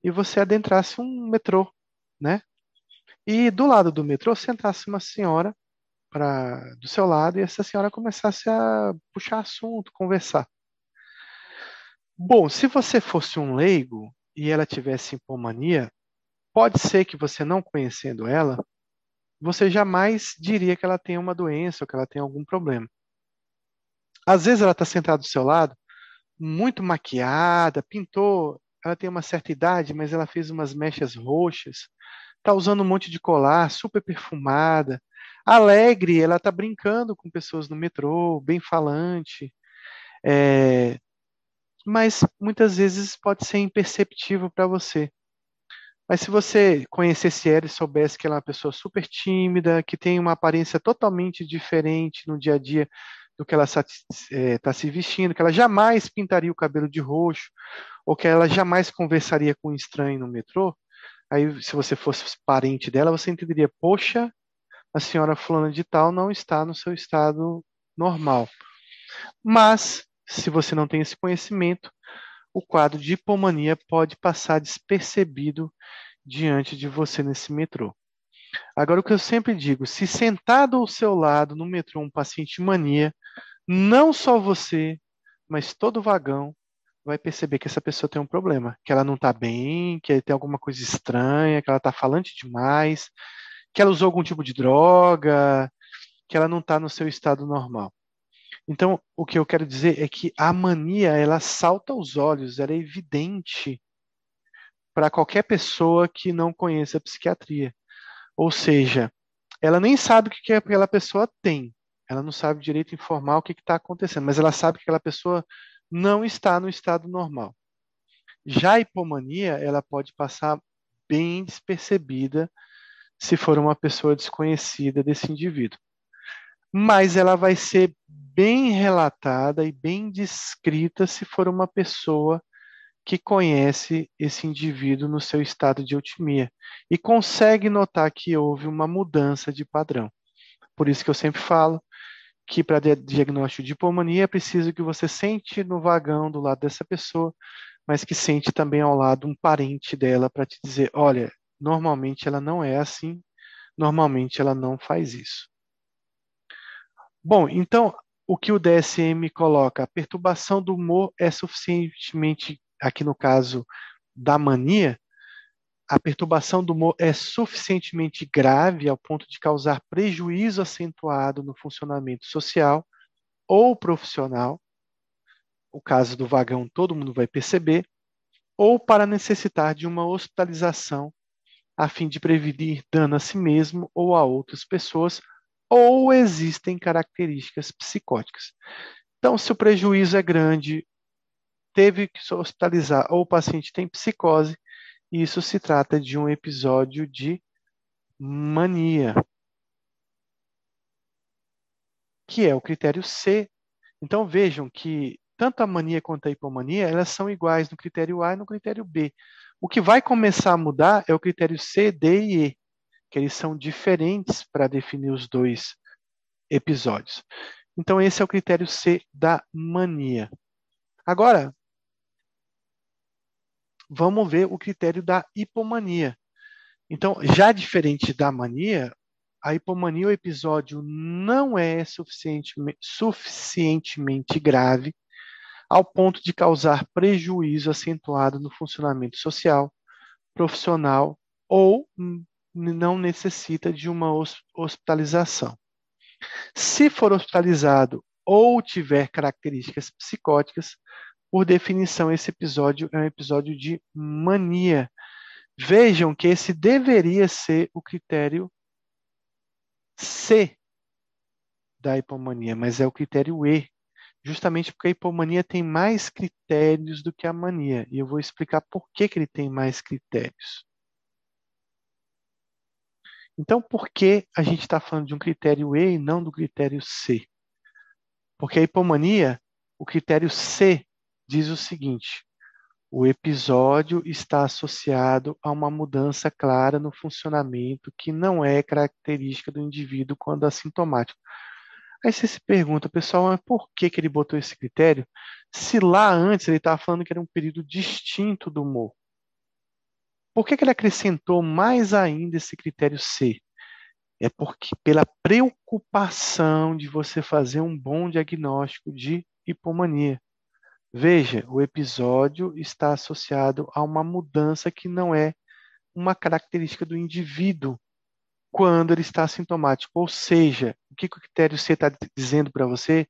Speaker 1: e você adentrasse um metrô, né? E do lado do metrô sentasse uma senhora para do seu lado e essa senhora começasse a puxar assunto, conversar. Bom, se você fosse um leigo e ela tivesse hipomania, pode ser que você não conhecendo ela, você jamais diria que ela tem uma doença ou que ela tem algum problema. Às vezes ela está sentada do seu lado, muito maquiada, pintou, ela tem uma certa idade, mas ela fez umas mechas roxas, está usando um monte de colar, super perfumada, alegre, ela está brincando com pessoas no metrô, bem falante, é, mas muitas vezes pode ser imperceptível para você. Mas se você conhecesse ela e soubesse que ela é uma pessoa super tímida, que tem uma aparência totalmente diferente no dia a dia do que ela está tá se vestindo, que ela jamais pintaria o cabelo de roxo, ou que ela jamais conversaria com um estranho no metrô, aí se você fosse parente dela, você entenderia, poxa, a senhora fulana de tal não está no seu estado normal. Mas, se você não tem esse conhecimento, o quadro de hipomania pode passar despercebido diante de você nesse metrô. Agora, o que eu sempre digo: se sentado ao seu lado no metrô um paciente mania, não só você, mas todo o vagão vai perceber que essa pessoa tem um problema, que ela não está bem, que tem alguma coisa estranha, que ela está falante demais, que ela usou algum tipo de droga, que ela não está no seu estado normal. Então, o que eu quero dizer é que a mania, ela salta aos olhos, ela é evidente para qualquer pessoa que não conheça a psiquiatria. Ou seja, ela nem sabe o que aquela pessoa tem, ela não sabe direito informar o que está acontecendo, mas ela sabe que aquela pessoa não está no estado normal. Já a hipomania, ela pode passar bem despercebida se for uma pessoa desconhecida desse indivíduo. Mas ela vai ser bem relatada e bem descrita se for uma pessoa que conhece esse indivíduo no seu estado de eutimia e consegue notar que houve uma mudança de padrão. Por isso que eu sempre falo que para diagnóstico de pulmonia é preciso que você sente no vagão do lado dessa pessoa, mas que sente também ao lado um parente dela para te dizer, olha, normalmente ela não é assim, normalmente ela não faz isso. Bom, então o que o DSM coloca, a perturbação do humor é suficientemente aqui no caso da mania, a perturbação do humor é suficientemente grave ao ponto de causar prejuízo acentuado no funcionamento social ou profissional, o caso do vagão todo mundo vai perceber, ou para necessitar de uma hospitalização a fim de prevenir dano a si mesmo ou a outras pessoas, ou existem características psicóticas. Então, se o prejuízo é grande, teve que se hospitalizar ou o paciente tem psicose, isso se trata de um episódio de mania, que é o critério C. Então vejam que tanto a mania quanto a hipomania, elas são iguais no critério A e no critério B. O que vai começar a mudar é o critério C, D e E, que eles são diferentes para definir os dois episódios. Então esse é o critério C da mania. Agora, vamos ver o critério da hipomania. Então, já diferente da mania, a hipomania, o episódio não é suficientemente, suficientemente grave ao ponto de causar prejuízo acentuado no funcionamento social, profissional ou não necessita de uma hospitalização. Se for hospitalizado ou tiver características psicóticas, por definição, esse episódio é um episódio de mania. Vejam que esse deveria ser o critério C da hipomania, mas é o critério E, justamente porque a hipomania tem mais critérios do que a mania. E eu vou explicar por que, que ele tem mais critérios. Então, por que a gente está falando de um critério E e não do critério C? Porque a hipomania, o critério C diz o seguinte: o episódio está associado a uma mudança clara no funcionamento que não é característica do indivíduo quando assintomático. Aí você se pergunta, pessoal, mas por que, que ele botou esse critério? Se lá antes ele estava falando que era um período distinto do humor. Por que, que ele acrescentou mais ainda esse critério C? É porque pela preocupação de você fazer um bom diagnóstico de hipomania. Veja, o episódio está associado a uma mudança que não é uma característica do indivíduo quando ele está sintomático. Ou seja, o que o critério C está dizendo para você?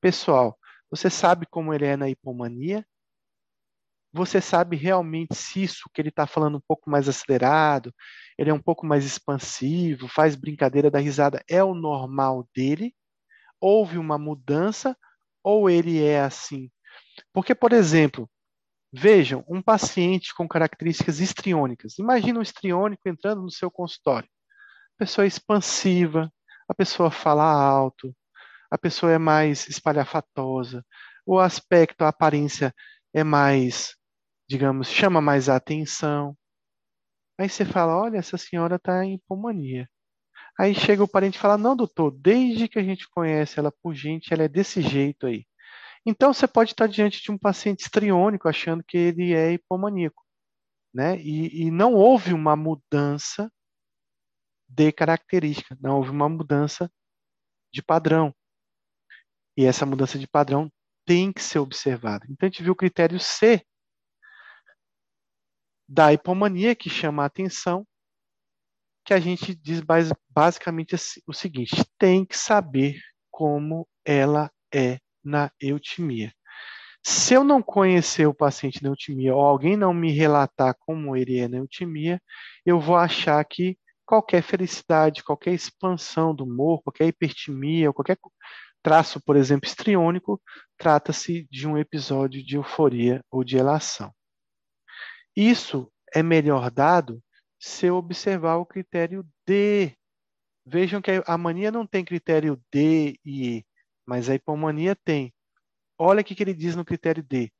Speaker 1: Pessoal, você sabe como ele é na hipomania? Você sabe realmente se isso que ele está falando um pouco mais acelerado, ele é um pouco mais expansivo, faz brincadeira da risada, é o normal dele? Houve uma mudança ou ele é assim? Porque, por exemplo, vejam, um paciente com características histriônicas. Imagina um histriônico entrando no seu consultório. A pessoa é expansiva, a pessoa fala alto, a pessoa é mais espalhafatosa, o aspecto, a aparência é mais, digamos, chama mais a atenção. Aí você fala, olha, essa senhora está em pulmonia. Aí chega o parente e fala, não, doutor, desde que a gente conhece ela por gente, ela é desse jeito aí. Então você pode estar diante de um paciente estriônico achando que ele é hipomaníaco, né? E, e não houve uma mudança de característica, não houve uma mudança de padrão. E essa mudança de padrão tem que ser observada. Então a gente viu o critério C da hipomania que chama a atenção, que a gente diz basicamente assim, o seguinte: tem que saber como ela é na eutimia. Se eu não conhecer o paciente na eutimia ou alguém não me relatar como ele é na eutimia, eu vou achar que qualquer felicidade, qualquer expansão do humor, qualquer hipertimia, qualquer traço, por exemplo, estriônico, trata-se de um episódio de euforia ou de elação. Isso é melhor dado se eu observar o critério D. Vejam que a mania não tem critério D e E, mas a hipomania tem. Olha o que ele diz no critério D: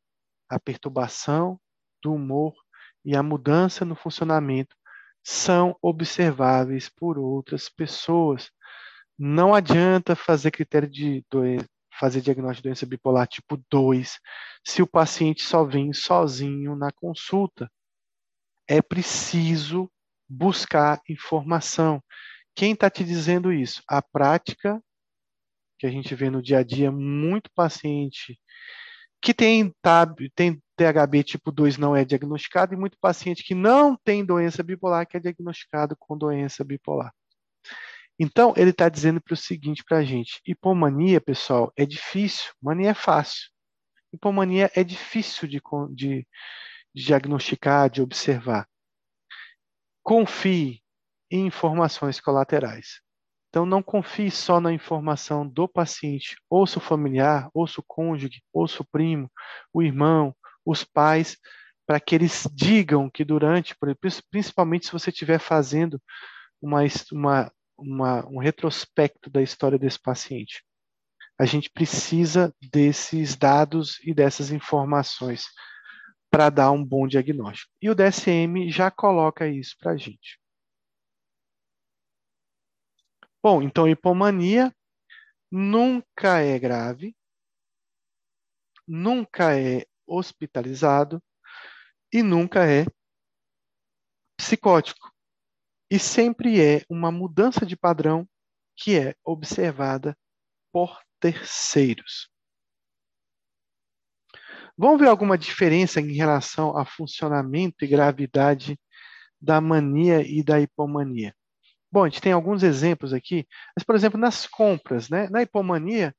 Speaker 1: a perturbação do humor e a mudança no funcionamento são observáveis por outras pessoas. Não adianta fazer critério de fazer diagnóstico de doença bipolar tipo 2 se o paciente só vem sozinho na consulta. É preciso buscar informação. Quem está te dizendo isso? A prática que a gente vê no dia a dia, muito paciente que tem, TAB, tem THB tipo 2 não é diagnosticado e muito paciente que não tem doença bipolar que é diagnosticado com doença bipolar. Então, ele está dizendo para o seguinte para a gente: hipomania, pessoal, é difícil, mania é fácil. Hipomania é difícil de, de, de diagnosticar, de observar. Confie em informações colaterais. Então, não confie só na informação do paciente, ouça o familiar, ouça o cônjuge, ouça o primo, o irmão, os pais, para que eles digam que durante, principalmente se você estiver fazendo uma, uma, uma, um retrospecto da história desse paciente. A gente precisa desses dados e dessas informações para dar um bom diagnóstico. E o DSM já coloca isso para a gente. Bom, então hipomania nunca é grave, nunca é hospitalizado e nunca é psicótico. E sempre é uma mudança de padrão que é observada por terceiros. Vamos ver alguma diferença em relação a funcionamento e gravidade da mania e da hipomania. Bom, a gente tem alguns exemplos aqui, mas, por exemplo, nas compras, né? Na hipomania,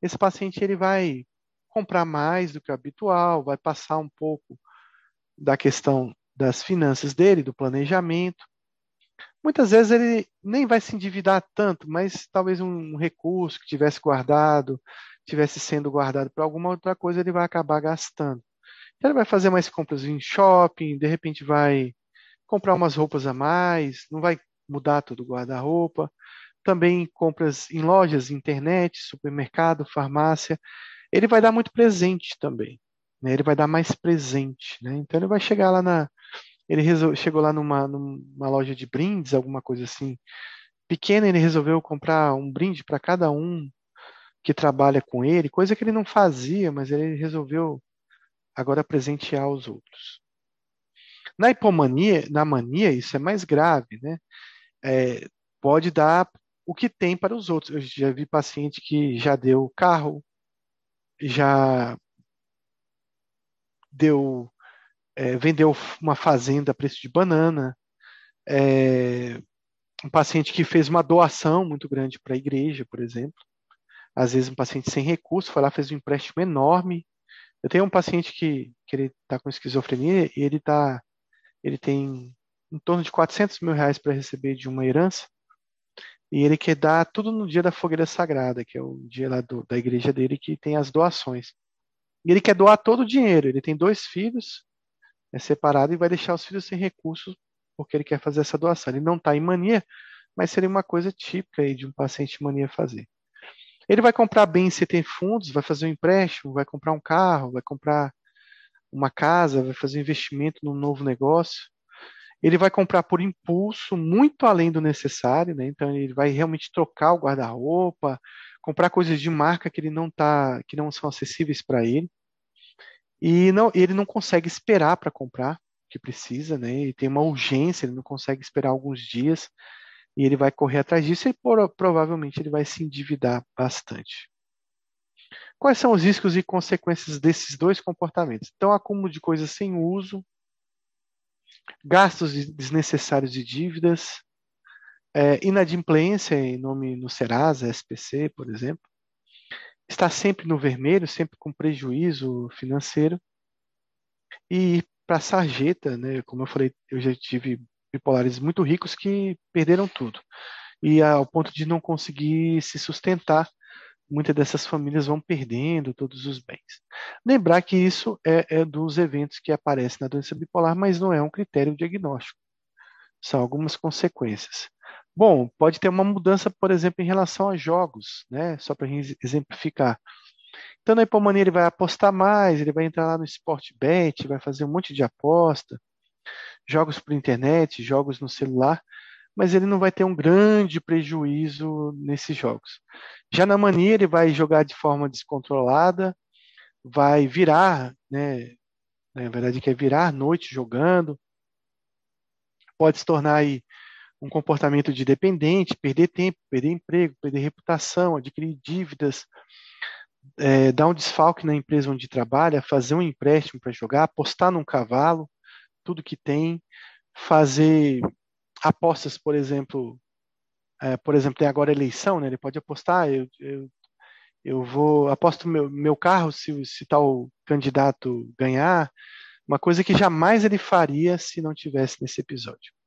Speaker 1: esse paciente ele vai comprar mais do que o habitual, vai passar um pouco da questão das finanças dele, do planejamento. Muitas vezes ele nem vai se endividar tanto, mas talvez um recurso que tivesse guardado, tivesse sendo guardado para alguma outra coisa, ele vai acabar gastando. Então, ele vai fazer mais compras em shopping, de repente vai comprar umas roupas a mais, não vai mudar todo o guarda-roupa. Também compras em lojas, internet, supermercado, farmácia. Ele vai dar muito presente também. Né? Ele vai dar mais presente. Né? Então ele vai chegar lá na. Ele resol... chegou lá numa, numa loja de brindes, alguma coisa assim, pequena, ele resolveu comprar um brinde para cada um que trabalha com ele, coisa que ele não fazia, mas ele resolveu agora presentear os outros. Na hipomania, na mania, isso é mais grave, né? é, pode dar o que tem para os outros. Eu já vi paciente que já deu carro, já deu, é, vendeu uma fazenda a preço de banana, é, um paciente que fez uma doação muito grande para a igreja, por exemplo. Às vezes um paciente sem recurso foi lá fez um empréstimo enorme. Eu tenho um paciente que, que ele está com esquizofrenia e ele tá, ele tem em torno de 400 mil reais para receber de uma herança e ele quer dar tudo no dia da fogueira sagrada, que é o dia lá do, da igreja dele que tem as doações. E ele quer doar todo o dinheiro. Ele tem dois filhos, é separado e vai deixar os filhos sem recursos porque ele quer fazer essa doação. Ele não está em mania, mas seria uma coisa típica aí de um paciente de mania fazer. Ele vai comprar bem se tem fundos, vai fazer um empréstimo, vai comprar um carro, vai comprar uma casa, vai fazer um investimento num novo negócio. Ele vai comprar por impulso, muito além do necessário, né? Então ele vai realmente trocar o guarda-roupa, comprar coisas de marca que ele não tá, que não são acessíveis para ele. E não, ele não consegue esperar para comprar que precisa, né? E tem uma urgência, ele não consegue esperar alguns dias e ele vai correr atrás disso e por, provavelmente ele vai se endividar bastante. Quais são os riscos e consequências desses dois comportamentos? Então, acúmulo de coisas sem uso, gastos desnecessários de dívidas, é, inadimplência em nome no Serasa, SPC, por exemplo, está sempre no vermelho, sempre com prejuízo financeiro, e para a sarjeta, né? Como eu falei, eu já tive bipolares muito ricos que perderam tudo. E ao ponto de não conseguir se sustentar, muitas dessas famílias vão perdendo todos os bens. Lembrar que isso é, é dos eventos que aparecem na doença bipolar, mas não é um critério diagnóstico. São algumas consequências. Bom, pode ter uma mudança, por exemplo, em relação a jogos, né? Só para exemplificar. Então, na hipomania, ele vai apostar mais, ele vai entrar lá no Sportbet, vai fazer um monte de aposta, jogos por internet, jogos no celular, mas ele não vai ter um grande prejuízo nesses jogos. Já na mania, ele vai jogar de forma descontrolada, vai virar, né? Na verdade, quer virar noite jogando, pode se tornar aí um comportamento de dependente, perder tempo, perder emprego, perder reputação, adquirir dívidas, é, dar um desfalque na empresa onde trabalha, fazer um empréstimo para jogar, apostar num cavalo, tudo que tem, fazer apostas, por exemplo, é, por exemplo, tem agora eleição, né? Ele pode apostar, eu, eu, eu vou aposto meu, meu carro se, se tal candidato ganhar, uma coisa que jamais ele faria se não tivesse nesse episódio.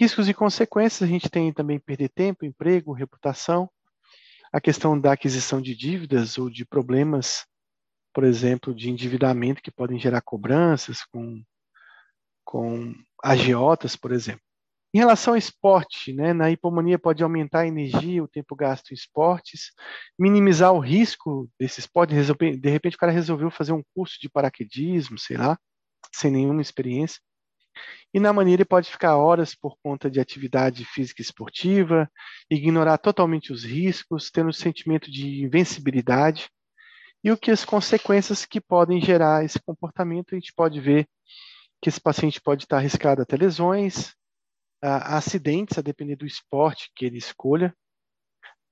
Speaker 1: Riscos e consequências, a gente tem também perder tempo, emprego, reputação, a questão da aquisição de dívidas ou de problemas, por exemplo, de endividamento que podem gerar cobranças com, com agiotas, por exemplo. Em relação ao esporte, né, na hipomania pode aumentar a energia, o tempo gasto em esportes, minimizar o risco desse esporte. De repente, o cara resolveu fazer um curso de paraquedismo, sei lá, sem nenhuma experiência. E na mania ele pode ficar horas por conta de atividade física esportiva, ignorar totalmente os riscos, tendo um sentimento de invencibilidade. E o que as consequências que podem gerar esse comportamento, a gente pode ver que esse paciente pode estar arriscado a ter lesões, a acidentes, a depender do esporte que ele escolha,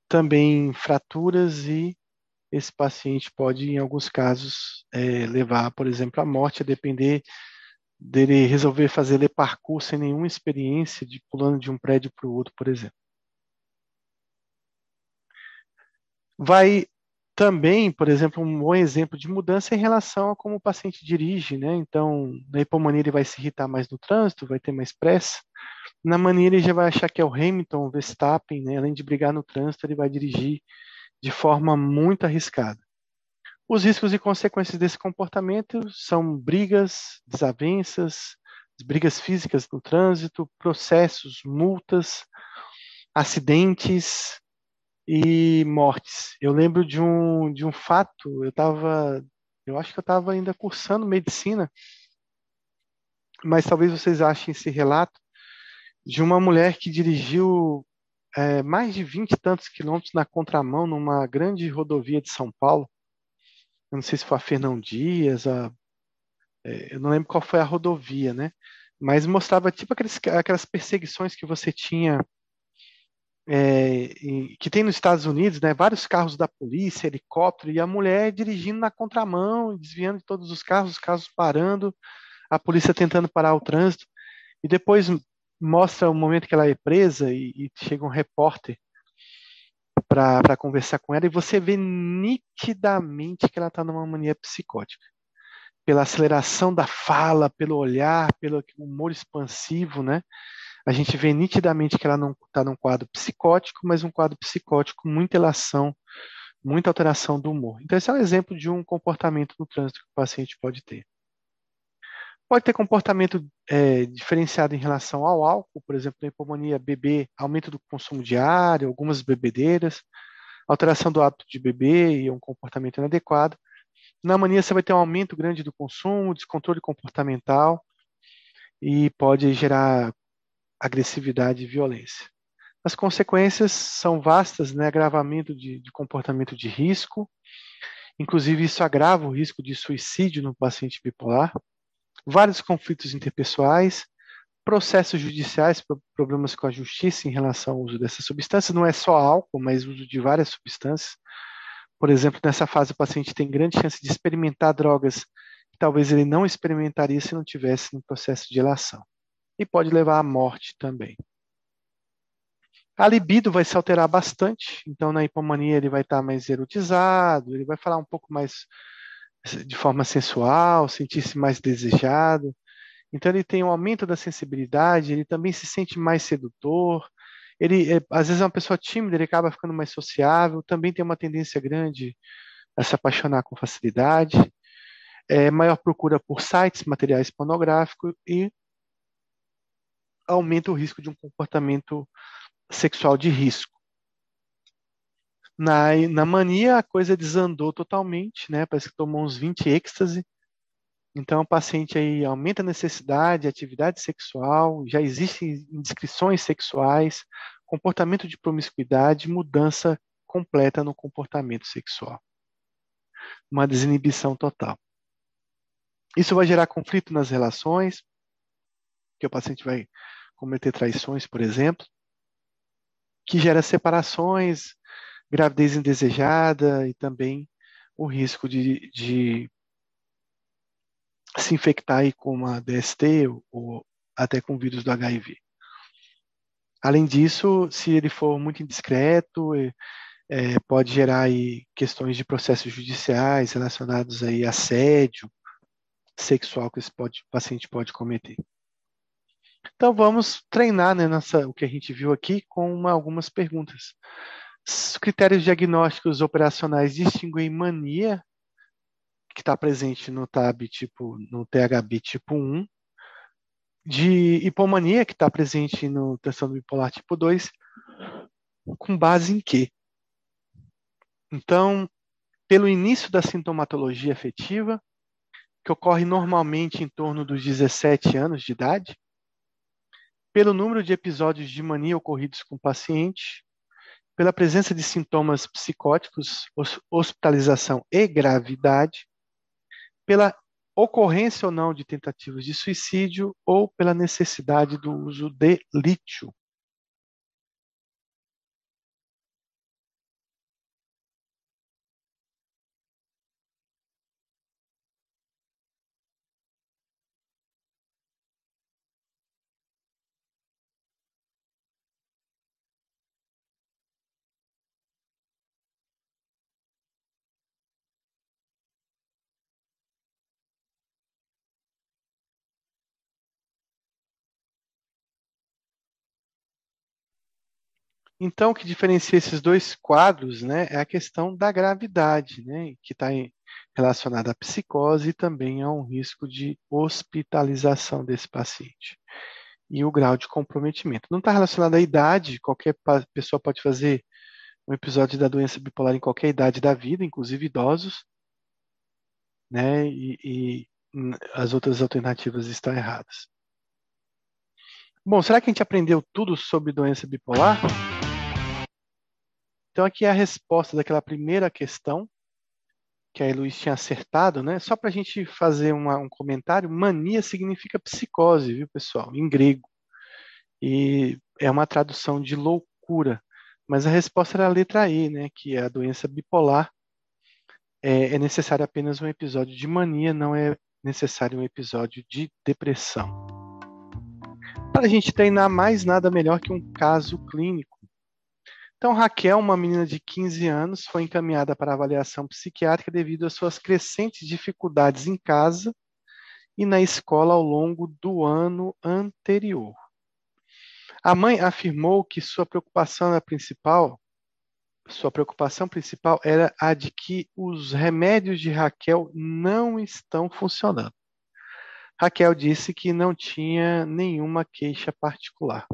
Speaker 1: também fraturas e esse paciente pode, em alguns casos, é, levar, por exemplo, à morte, a depender dele resolver fazer ler parkour sem nenhuma experiência de pulando de um prédio para o outro, por exemplo. Vai também, por exemplo, um bom exemplo de mudança em relação a como o paciente dirige, né? Então, na hipomania ele vai se irritar mais no trânsito, vai ter mais pressa. Na mania ele já vai achar que é o Hamilton, o Verstappen, né? Além de brigar no trânsito, ele vai dirigir de forma muito arriscada. Os riscos e consequências desse comportamento são brigas, desavenças, brigas físicas no trânsito, processos, multas, acidentes e mortes. Eu lembro de um, de um fato, eu estava, eu acho que eu estava ainda cursando medicina, mas talvez vocês achem esse relato de uma mulher que dirigiu é, mais de vinte e tantos quilômetros na contramão numa grande rodovia de São Paulo eu não sei se foi a Fernão Dias, a, é, eu não lembro qual foi a rodovia, né? Mas mostrava tipo aqueles, aquelas perseguições que você tinha é, que tem nos Estados Unidos, né, vários carros da polícia, helicóptero, e a mulher dirigindo na contramão, desviando de todos os carros, os carros parando, a polícia tentando parar o trânsito, e depois mostra o momento que ela é presa e, e chega um repórter para conversar com ela, e você vê nitidamente que ela está numa mania psicótica. Pela aceleração da fala, pelo olhar, pelo humor expansivo, né? a gente vê nitidamente que ela não está num quadro psicótico, mas um quadro psicótico com muita relação, muita alteração do humor. Então, esse é um exemplo de um comportamento no trânsito que o paciente pode ter. Pode ter comportamento é, diferenciado em relação ao álcool, por exemplo, na hipomania, beber, aumento do consumo diário, algumas bebedeiras, alteração do hábito de beber e um comportamento inadequado. Na mania, você vai ter um aumento grande do consumo, descontrole comportamental e pode gerar agressividade e violência. As consequências são vastas, né? agravamento de, de comportamento de risco, inclusive isso agrava o risco de suicídio no paciente bipolar, vários conflitos interpessoais, processos judiciais, problemas com a justiça em relação ao uso dessas substâncias, não é só álcool, mas uso de várias substâncias. Por exemplo, nessa fase o paciente tem grande chance de experimentar drogas que talvez ele não experimentaria se não tivesse no processo de relação e pode levar à morte também. A libido vai se alterar bastante, então na hipomania ele vai estar mais erotizado, ele vai falar um pouco mais de forma sensual, sentir-se mais desejado. Então ele tem um aumento da sensibilidade, ele também se sente mais sedutor. Ele é, às vezes é uma pessoa tímida, ele acaba ficando mais sociável, também tem uma tendência grande a se apaixonar com facilidade. É, maior procura por sites, materiais pornográficos e aumenta o risco de um comportamento sexual de risco. Na, na mania, a coisa desandou totalmente, né? Parece que tomou uns 20 êxtase. Então, o paciente aí aumenta a necessidade, atividade sexual, já existem indiscrições sexuais, comportamento de promiscuidade, mudança completa no comportamento sexual. Uma desinibição total. Isso vai gerar conflito nas relações, que o paciente vai cometer traições, por exemplo, que gera separações, gravidez indesejada e também o risco de, de se infectar aí com uma DST ou, ou até com vírus do HIV. Além disso, se ele for muito indiscreto, é, pode gerar aí questões de processos judiciais relacionados aí a assédio sexual que esse pode, paciente pode cometer. Então vamos treinar né, nossa, o que a gente viu aqui com uma, algumas perguntas. Os critérios diagnósticos operacionais distinguem mania, que está presente no TAB tipo, no THB tipo 1, de hipomania, que está presente no transtorno bipolar tipo 2, com base em quê? Então, pelo início da sintomatologia afetiva, que ocorre normalmente em torno dos 17 anos de idade, pelo número de episódios de mania ocorridos com o paciente, pela presença de sintomas psicóticos, hospitalização e gravidade, pela ocorrência ou não de tentativas de suicídio ou pela necessidade do uso de lítio. Então, o que diferencia esses dois quadros né, é a questão da gravidade, né, que está relacionada à psicose e também a um risco de hospitalização desse paciente. E o grau de comprometimento. Não está relacionado à idade, qualquer pessoa pode fazer um episódio da doença bipolar em qualquer idade da vida, inclusive idosos, né, e, e as outras alternativas estão erradas. Bom, será que a gente aprendeu tudo sobre doença bipolar? Então, aqui é a resposta daquela primeira questão que a Luiz tinha acertado, né? Só para a gente fazer uma, um comentário, mania significa psicose, viu, pessoal, em grego. E é uma tradução de loucura. Mas a resposta era a letra E, né? Que a doença bipolar é, é necessário apenas um episódio de mania, não é necessário um episódio de depressão. Para a gente treinar mais nada melhor que um caso clínico. Então, Raquel, uma menina de 15 anos, foi encaminhada para avaliação psiquiátrica devido às suas crescentes dificuldades em casa e na escola ao longo do ano anterior. A mãe afirmou que sua preocupação principal, sua preocupação principal era a de que os remédios de Raquel não estão funcionando. Raquel disse que não tinha nenhuma queixa particular.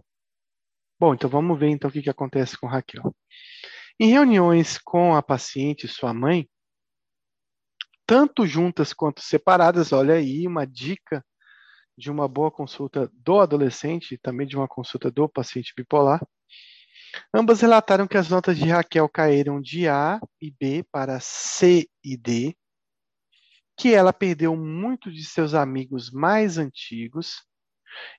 Speaker 1: Bom, então vamos ver então o que, que acontece com Raquel. Em reuniões com a paciente e sua mãe, tanto juntas quanto separadas, olha aí uma dica de uma boa consulta do adolescente e também de uma consulta do paciente bipolar. Ambas relataram que as notas de Raquel caíram de A e B para C e D, que ela perdeu muito de seus amigos mais antigos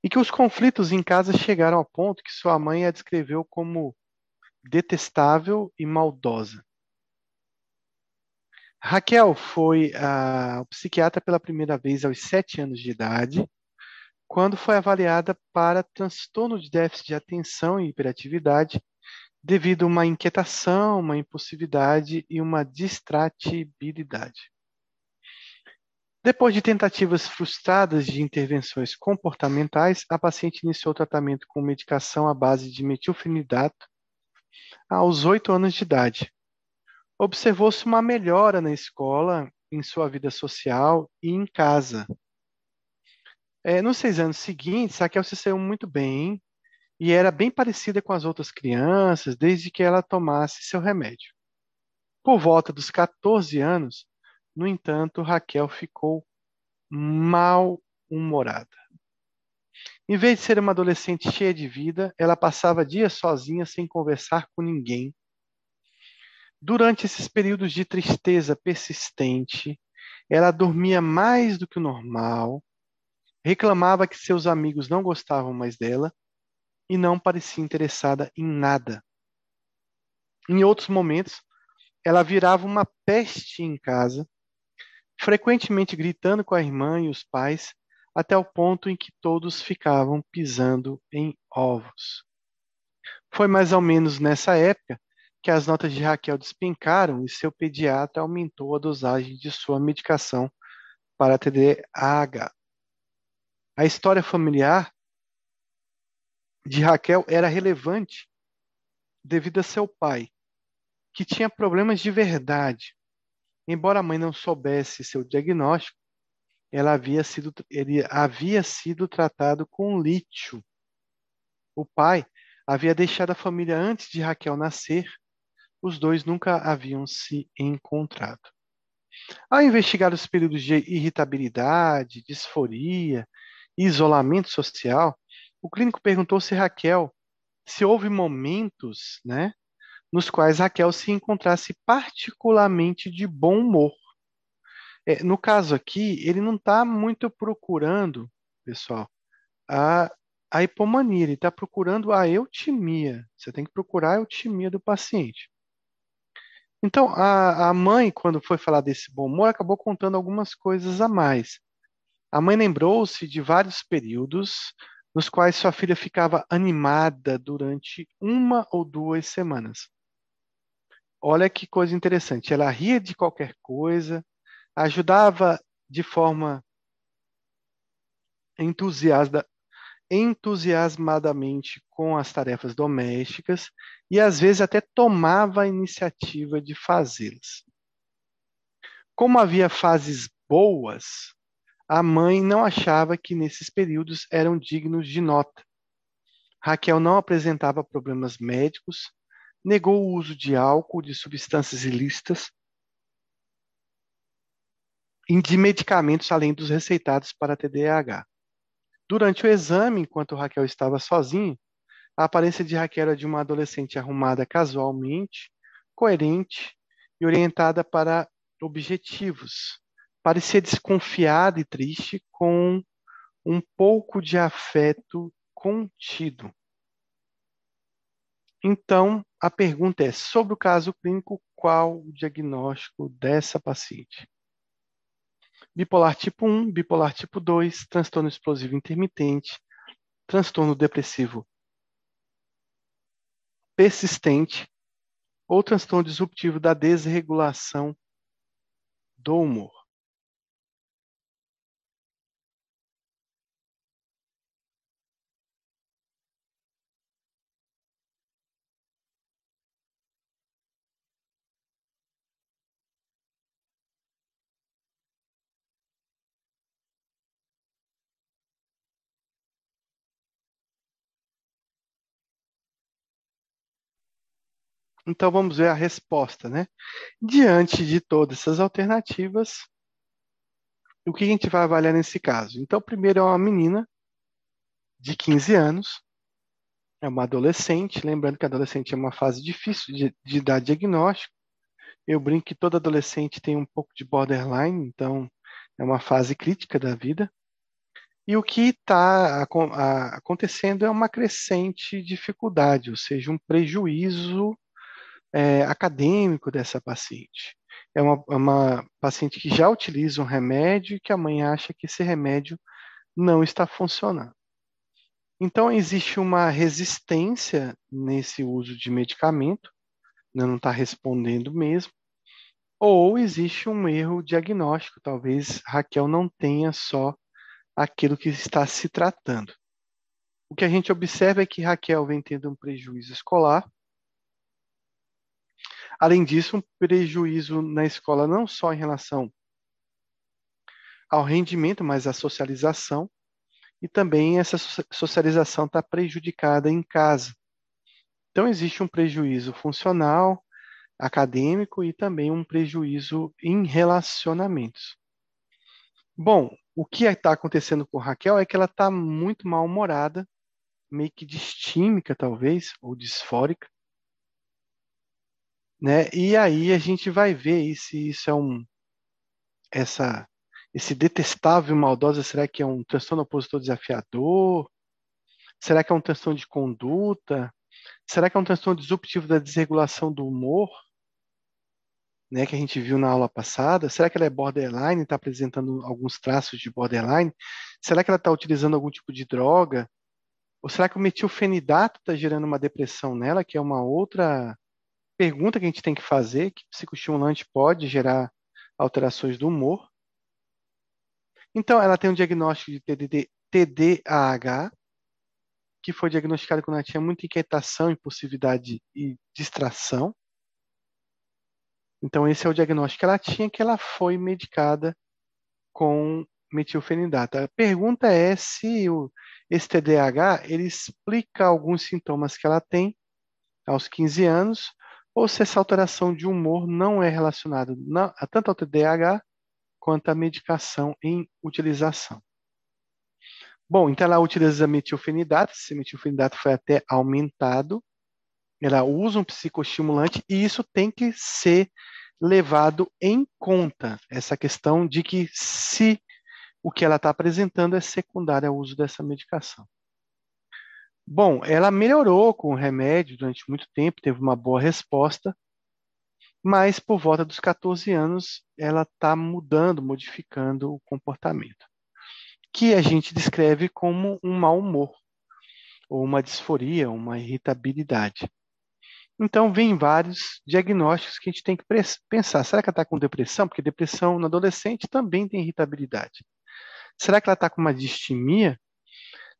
Speaker 1: e que os conflitos em casa chegaram ao ponto que sua mãe a descreveu como detestável e maldosa. Raquel foi ao psiquiatra pela primeira vez aos sete anos de idade, quando foi avaliada para transtorno de déficit de atenção e hiperatividade devido a uma inquietação, uma impulsividade e uma distratibilidade. Depois de tentativas frustradas de intervenções comportamentais, a paciente iniciou o tratamento com medicação à base de metilfenidato aos oito anos de idade, observou-se uma melhora na escola, em sua vida social e em casa. É, nos seis anos seguintes, Raquel se saiu muito bem e era bem parecida com as outras crianças desde que ela tomasse seu remédio. Por volta dos 14 anos, no entanto, Raquel ficou mal-humorada. Em vez de ser uma adolescente cheia de vida, ela passava dias sozinha sem conversar com ninguém Durante esses períodos de tristeza persistente, ela dormia mais do que o normal, reclamava que seus amigos não gostavam mais dela e não parecia interessada em nada. Em outros momentos, ela virava uma peste em casa, frequentemente gritando com a irmã e os pais, até o ponto em que todos ficavam pisando em ovos. Foi mais ou menos nessa época que as notas de Raquel despencaram e seu pediatra aumentou a dosagem de sua medicação para TDAH. A história familiar de Raquel era relevante devido a seu pai, que tinha problemas de verdade. Embora a mãe não soubesse seu diagnóstico, ela havia sido, ele havia sido tratado com lítio. O pai havia deixado a família antes de Raquel nascer os dois nunca haviam se encontrado. Ao investigar os períodos de irritabilidade, disforia e isolamento social, o clínico perguntou se Raquel se houve momentos, né, nos quais Raquel se encontrasse particularmente de bom humor. É, no caso aqui, ele não está muito procurando, pessoal, a, a hipomania, ele está procurando a eutimia. Você tem que procurar a eutimia do paciente. Então, a, a mãe, quando foi falar desse bom humor, acabou contando algumas coisas a mais. A mãe lembrou-se de vários períodos nos quais sua filha ficava animada durante uma ou duas semanas. Olha que coisa interessante. Ela ria de qualquer coisa, ajudava de forma entusiasta, entusiasmadamente com as tarefas domésticas e às vezes até tomava a iniciativa de fazê-las. Como havia fases boas, a mãe não achava que nesses períodos eram dignos de nota. Raquel não apresentava problemas médicos, negou o uso de álcool, de substâncias ilícitas e de medicamentos além dos receitados para TDAH. Durante o exame, enquanto Raquel estava sozinha, a aparência de Raquel era de uma adolescente arrumada casualmente, coerente e orientada para objetivos. Parecia desconfiada e triste, com um pouco de afeto contido. Então, a pergunta é: sobre o caso clínico, qual o diagnóstico dessa paciente? Bipolar tipo 1, bipolar tipo 2, transtorno explosivo intermitente, transtorno depressivo persistente ou transtorno disruptivo da desregulação do humor. Então vamos ver a resposta, né? Diante de todas essas alternativas, o que a gente vai avaliar nesse caso? Então, primeiro é uma menina de 15 anos, é uma adolescente, lembrando que adolescente é uma fase difícil de, de dar diagnóstico. Eu brinco que todo adolescente tem um pouco de borderline, então é uma fase crítica da vida. E o que está acontecendo é uma crescente dificuldade, ou seja, um prejuízo é, acadêmico dessa paciente. É uma, é uma paciente que já utiliza um remédio e que a mãe acha que esse remédio não está funcionando. Então, existe uma resistência nesse uso de medicamento, né, não está respondendo mesmo, ou existe um erro diagnóstico, talvez Raquel não tenha só aquilo que está se tratando. O que a gente observa é que Raquel vem tendo um prejuízo escolar, Além disso, um prejuízo na escola não só em relação ao rendimento, mas à socialização, e também essa socialização está prejudicada em casa. Então, existe um prejuízo funcional, acadêmico e também um prejuízo em relacionamentos. Bom, o que está acontecendo com Raquel é que ela está muito mal-humorada, meio que distímica, talvez, ou disfórica, né? E aí a gente vai ver se isso é um essa esse detestável maldosa, será que é um transtorno opositor desafiador? Será que é um transtorno de conduta? Será que é um transtorno disruptivo da desregulação do humor? Né, que a gente viu na aula passada? Será que ela é borderline, está apresentando alguns traços de borderline? Será que ela está utilizando algum tipo de droga? Ou será que o metilfenidato está gerando uma depressão nela, que é uma outra pergunta que a gente tem que fazer, que psicoestimulante pode gerar alterações do humor. Então, ela tem um diagnóstico de TDAH, que foi diagnosticado quando ela tinha muita inquietação, impulsividade e distração. Então, esse é o diagnóstico que ela tinha, que ela foi medicada com metilfenidato. A pergunta é se o, esse TDAH ele explica alguns sintomas que ela tem aos 15 anos ou se essa alteração de humor não é relacionada tanto ao TDAH quanto à medicação em utilização. Bom, então ela utiliza metilfenidato, esse metilfenidato foi até aumentado, ela usa um psicoestimulante e isso tem que ser levado em conta, essa questão de que se o que ela está apresentando é secundário ao uso dessa medicação. Bom, ela melhorou com o remédio durante muito tempo, teve uma boa resposta, mas por volta dos 14 anos ela está mudando, modificando o comportamento, que a gente descreve como um mau humor, ou uma disforia, uma irritabilidade. Então, vem vários diagnósticos que a gente tem que pensar. Será que ela está com depressão? Porque depressão no adolescente também tem irritabilidade. Será que ela está com uma distimia?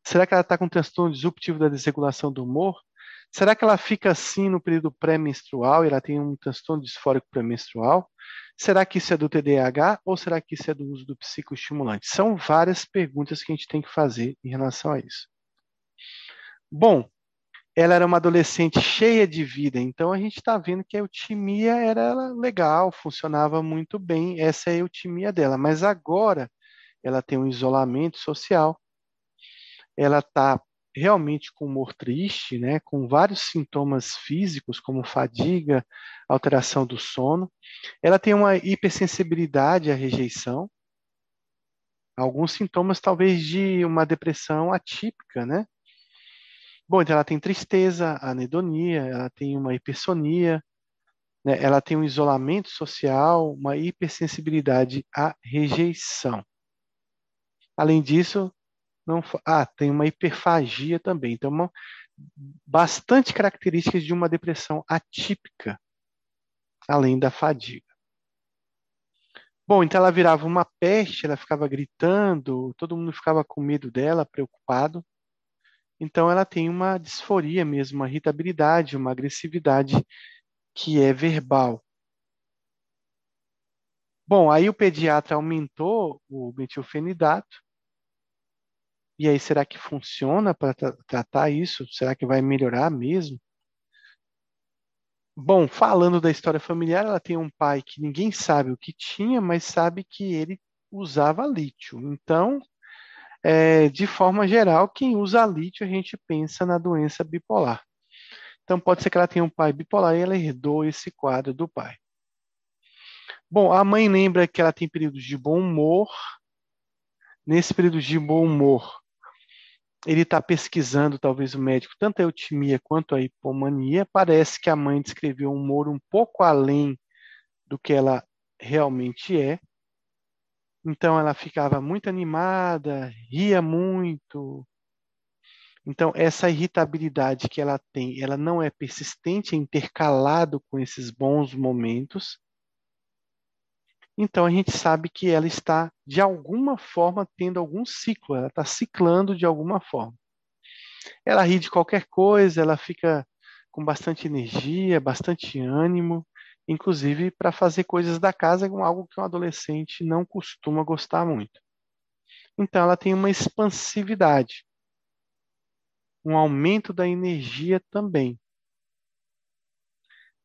Speaker 1: Será que ela está com transtorno disruptivo da desregulação do humor? Será que ela fica assim no período pré-menstrual e ela tem um transtorno disfórico pré-menstrual? Será que isso é do TDAH ou será que isso é do uso do psicoestimulante? São várias perguntas que a gente tem que fazer em relação a isso. Bom, ela era uma adolescente cheia de vida, então a gente está vendo que a eutimia era legal, funcionava muito bem, essa é a eutimia dela, mas agora ela tem um isolamento social, ela está realmente com humor triste, né, com vários sintomas físicos, como fadiga, alteração do sono. Ela tem uma hipersensibilidade à rejeição, alguns sintomas talvez de uma depressão atípica, né? Bom, então ela tem tristeza, anedonia, ela tem uma hipersonia, né? ela tem um isolamento social, uma hipersensibilidade à rejeição. Além disso, não, ah, tem uma hiperfagia também. Então, uma, bastante características de uma depressão atípica, além da fadiga. Bom, então ela virava uma peste, ela ficava gritando, todo mundo ficava com medo dela, preocupado. Então ela tem uma disforia mesmo, uma irritabilidade, uma agressividade que é verbal. Bom, aí o pediatra aumentou o metilfenidato. E aí, será que funciona para tra tratar isso? Será que vai melhorar mesmo? Bom, falando da história familiar, ela tem um pai que ninguém sabe o que tinha, mas sabe que ele usava lítio. Então, é, de forma geral, quem usa lítio, a gente pensa na doença bipolar. Então, pode ser que ela tenha um pai bipolar e ela herdou esse quadro do pai. Bom, a mãe lembra que ela tem períodos de bom humor. Nesse período de bom humor, ele está pesquisando, talvez o médico, tanto a eutimia quanto a hipomania. Parece que a mãe descreveu um humor um pouco além do que ela realmente é. Então ela ficava muito animada, ria muito. Então essa irritabilidade que ela tem, ela não é persistente, é intercalado com esses bons momentos. Então a gente sabe que ela está, de alguma forma, tendo algum ciclo, ela está ciclando de alguma forma. Ela ri de qualquer coisa, ela fica com bastante energia, bastante ânimo, inclusive para fazer coisas da casa, algo que um adolescente não costuma gostar muito. Então ela tem uma expansividade, um aumento da energia também.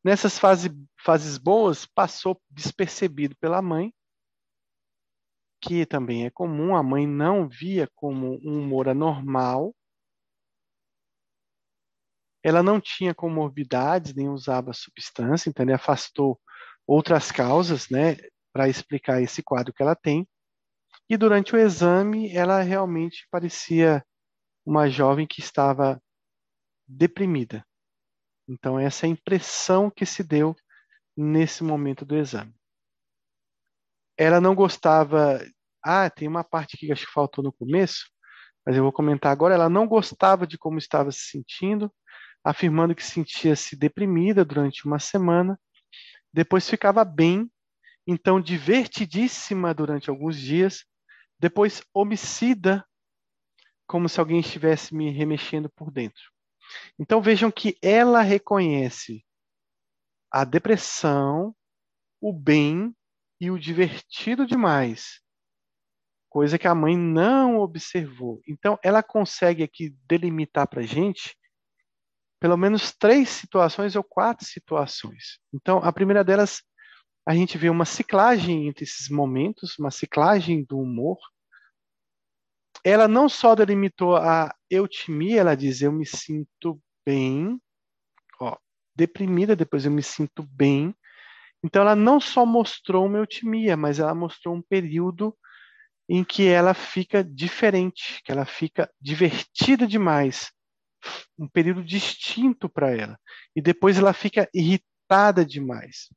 Speaker 1: Nessas fase, fases boas, passou despercebido pela mãe, que também é comum, a mãe não via como um humor anormal. Ela não tinha comorbidades, nem usava substância, então ele afastou outras causas, né, para explicar esse quadro que ela tem. E durante o exame, ela realmente parecia uma jovem que estava deprimida. Então, essa é a impressão que se deu nesse momento do exame. Ela não gostava. Ah, tem uma parte que acho que faltou no começo, mas eu vou comentar agora. Ela não gostava de como estava se sentindo, afirmando que sentia-se deprimida durante uma semana, depois ficava bem, então divertidíssima durante alguns dias, depois homicida, como se alguém estivesse me remexendo por dentro. Então vejam que ela reconhece a depressão, o bem e o divertido demais, coisa que a mãe não observou. Então ela consegue aqui delimitar para a gente pelo menos três situações ou quatro situações. Então a primeira delas a gente vê uma ciclagem entre esses momentos, uma ciclagem do humor, ela não só delimitou a eutimia, ela diz: eu me sinto bem, deprimida, depois eu me sinto bem. Então, ela não só mostrou uma eutimia, mas ela mostrou um período em que ela fica diferente, que ela fica divertida demais, um período distinto para ela. E depois ela fica irritada demais.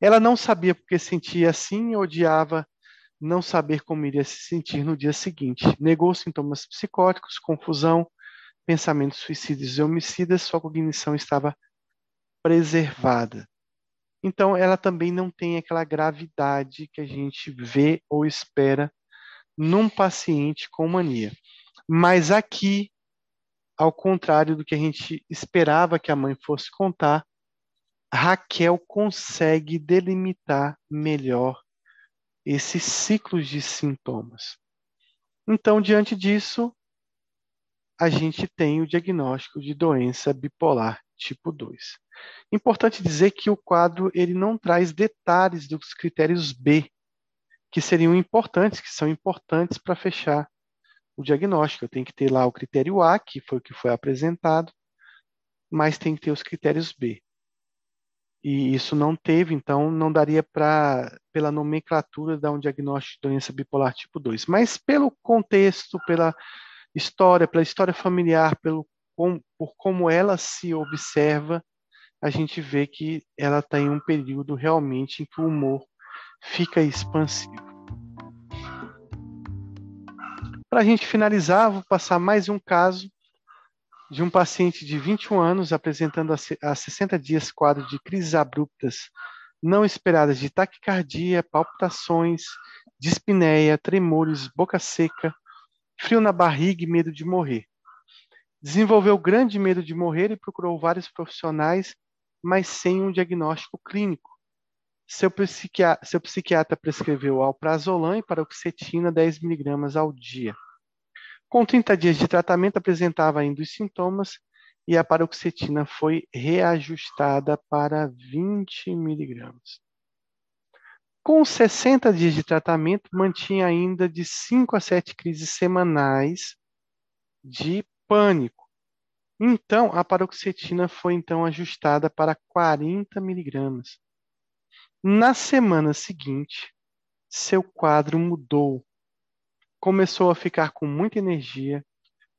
Speaker 1: Ela não sabia porque sentia assim, odiava não saber como iria se sentir no dia seguinte. Negou sintomas psicóticos, confusão, pensamentos suicidas e homicidas, sua cognição estava preservada. Então, ela também não tem aquela gravidade que a gente vê ou espera num paciente com mania. Mas aqui, ao contrário do que a gente esperava que a mãe fosse contar, Raquel consegue delimitar melhor esses ciclos de sintomas. Então, diante disso, a gente tem o diagnóstico de doença bipolar tipo 2. Importante dizer que o quadro ele não traz detalhes dos critérios B, que seriam importantes, que são importantes para fechar o diagnóstico. Tenho que ter lá o critério A, que foi o que foi apresentado, mas tem que ter os critérios B e isso não teve, então não daria para, pela nomenclatura, dar um diagnóstico de doença bipolar tipo 2. Mas pelo contexto, pela história, pela história familiar, pelo, com, por como ela se observa, a gente vê que ela está em um período realmente em que o humor fica expansivo. Para a gente finalizar, vou passar mais um caso de um paciente de 21 anos apresentando há 60 dias quadro de crises abruptas não esperadas de taquicardia, palpitações, dispneia, tremores, boca seca, frio na barriga e medo de morrer. Desenvolveu grande medo de morrer e procurou vários profissionais, mas sem um diagnóstico clínico. Seu psiquiatra, seu psiquiatra prescreveu alprazolam e paroxetina 10mg ao dia. Com 30 dias de tratamento, apresentava ainda os sintomas e a paroxetina foi reajustada para 20 miligramas. Com 60 dias de tratamento, mantinha ainda de 5 a 7 crises semanais de pânico. Então, a paroxetina foi então ajustada para 40 miligramas. Na semana seguinte, seu quadro mudou. Começou a ficar com muita energia,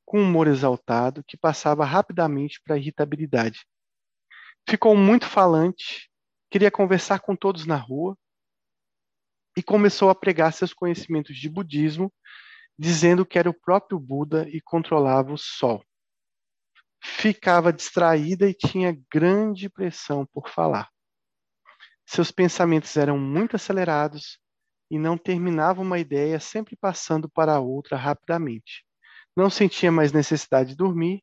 Speaker 1: com humor exaltado, que passava rapidamente para irritabilidade. Ficou muito falante, queria conversar com todos na rua e começou a pregar seus conhecimentos de budismo, dizendo que era o próprio Buda e controlava o sol. Ficava distraída e tinha grande pressão por falar. Seus pensamentos eram muito acelerados e não terminava uma ideia, sempre passando para outra rapidamente. Não sentia mais necessidade de dormir,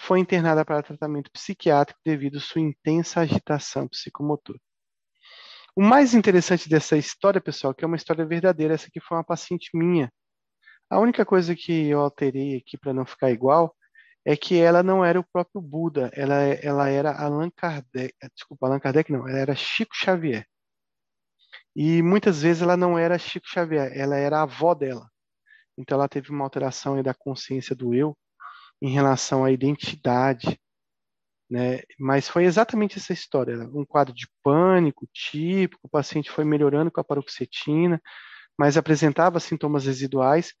Speaker 1: foi internada para tratamento psiquiátrico devido à sua intensa agitação psicomotora. O mais interessante dessa história, pessoal, que é uma história verdadeira, essa aqui foi uma paciente minha. A única coisa que eu alterei aqui para não ficar igual é que ela não era o próprio Buda, ela, ela era Allan Kardec, desculpa, Allan Kardec não, ela era Chico Xavier. E muitas vezes ela não era Chico Xavier, ela era a avó dela. Então ela teve uma alteração da consciência do eu em relação à identidade, né? Mas foi exatamente essa história, um quadro de pânico típico, o paciente foi melhorando com a paroxetina, mas apresentava sintomas residuais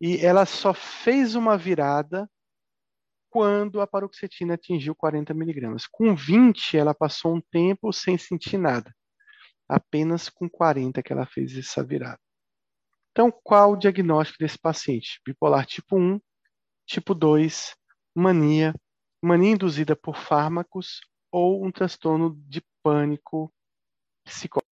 Speaker 1: e ela só fez uma virada quando a paroxetina atingiu 40 miligramas. Com 20, ela passou um tempo sem sentir nada. Apenas com 40 que ela fez essa virada. Então, qual o diagnóstico desse paciente? Bipolar tipo 1, tipo 2, mania, mania induzida por fármacos ou um transtorno de pânico psicótico.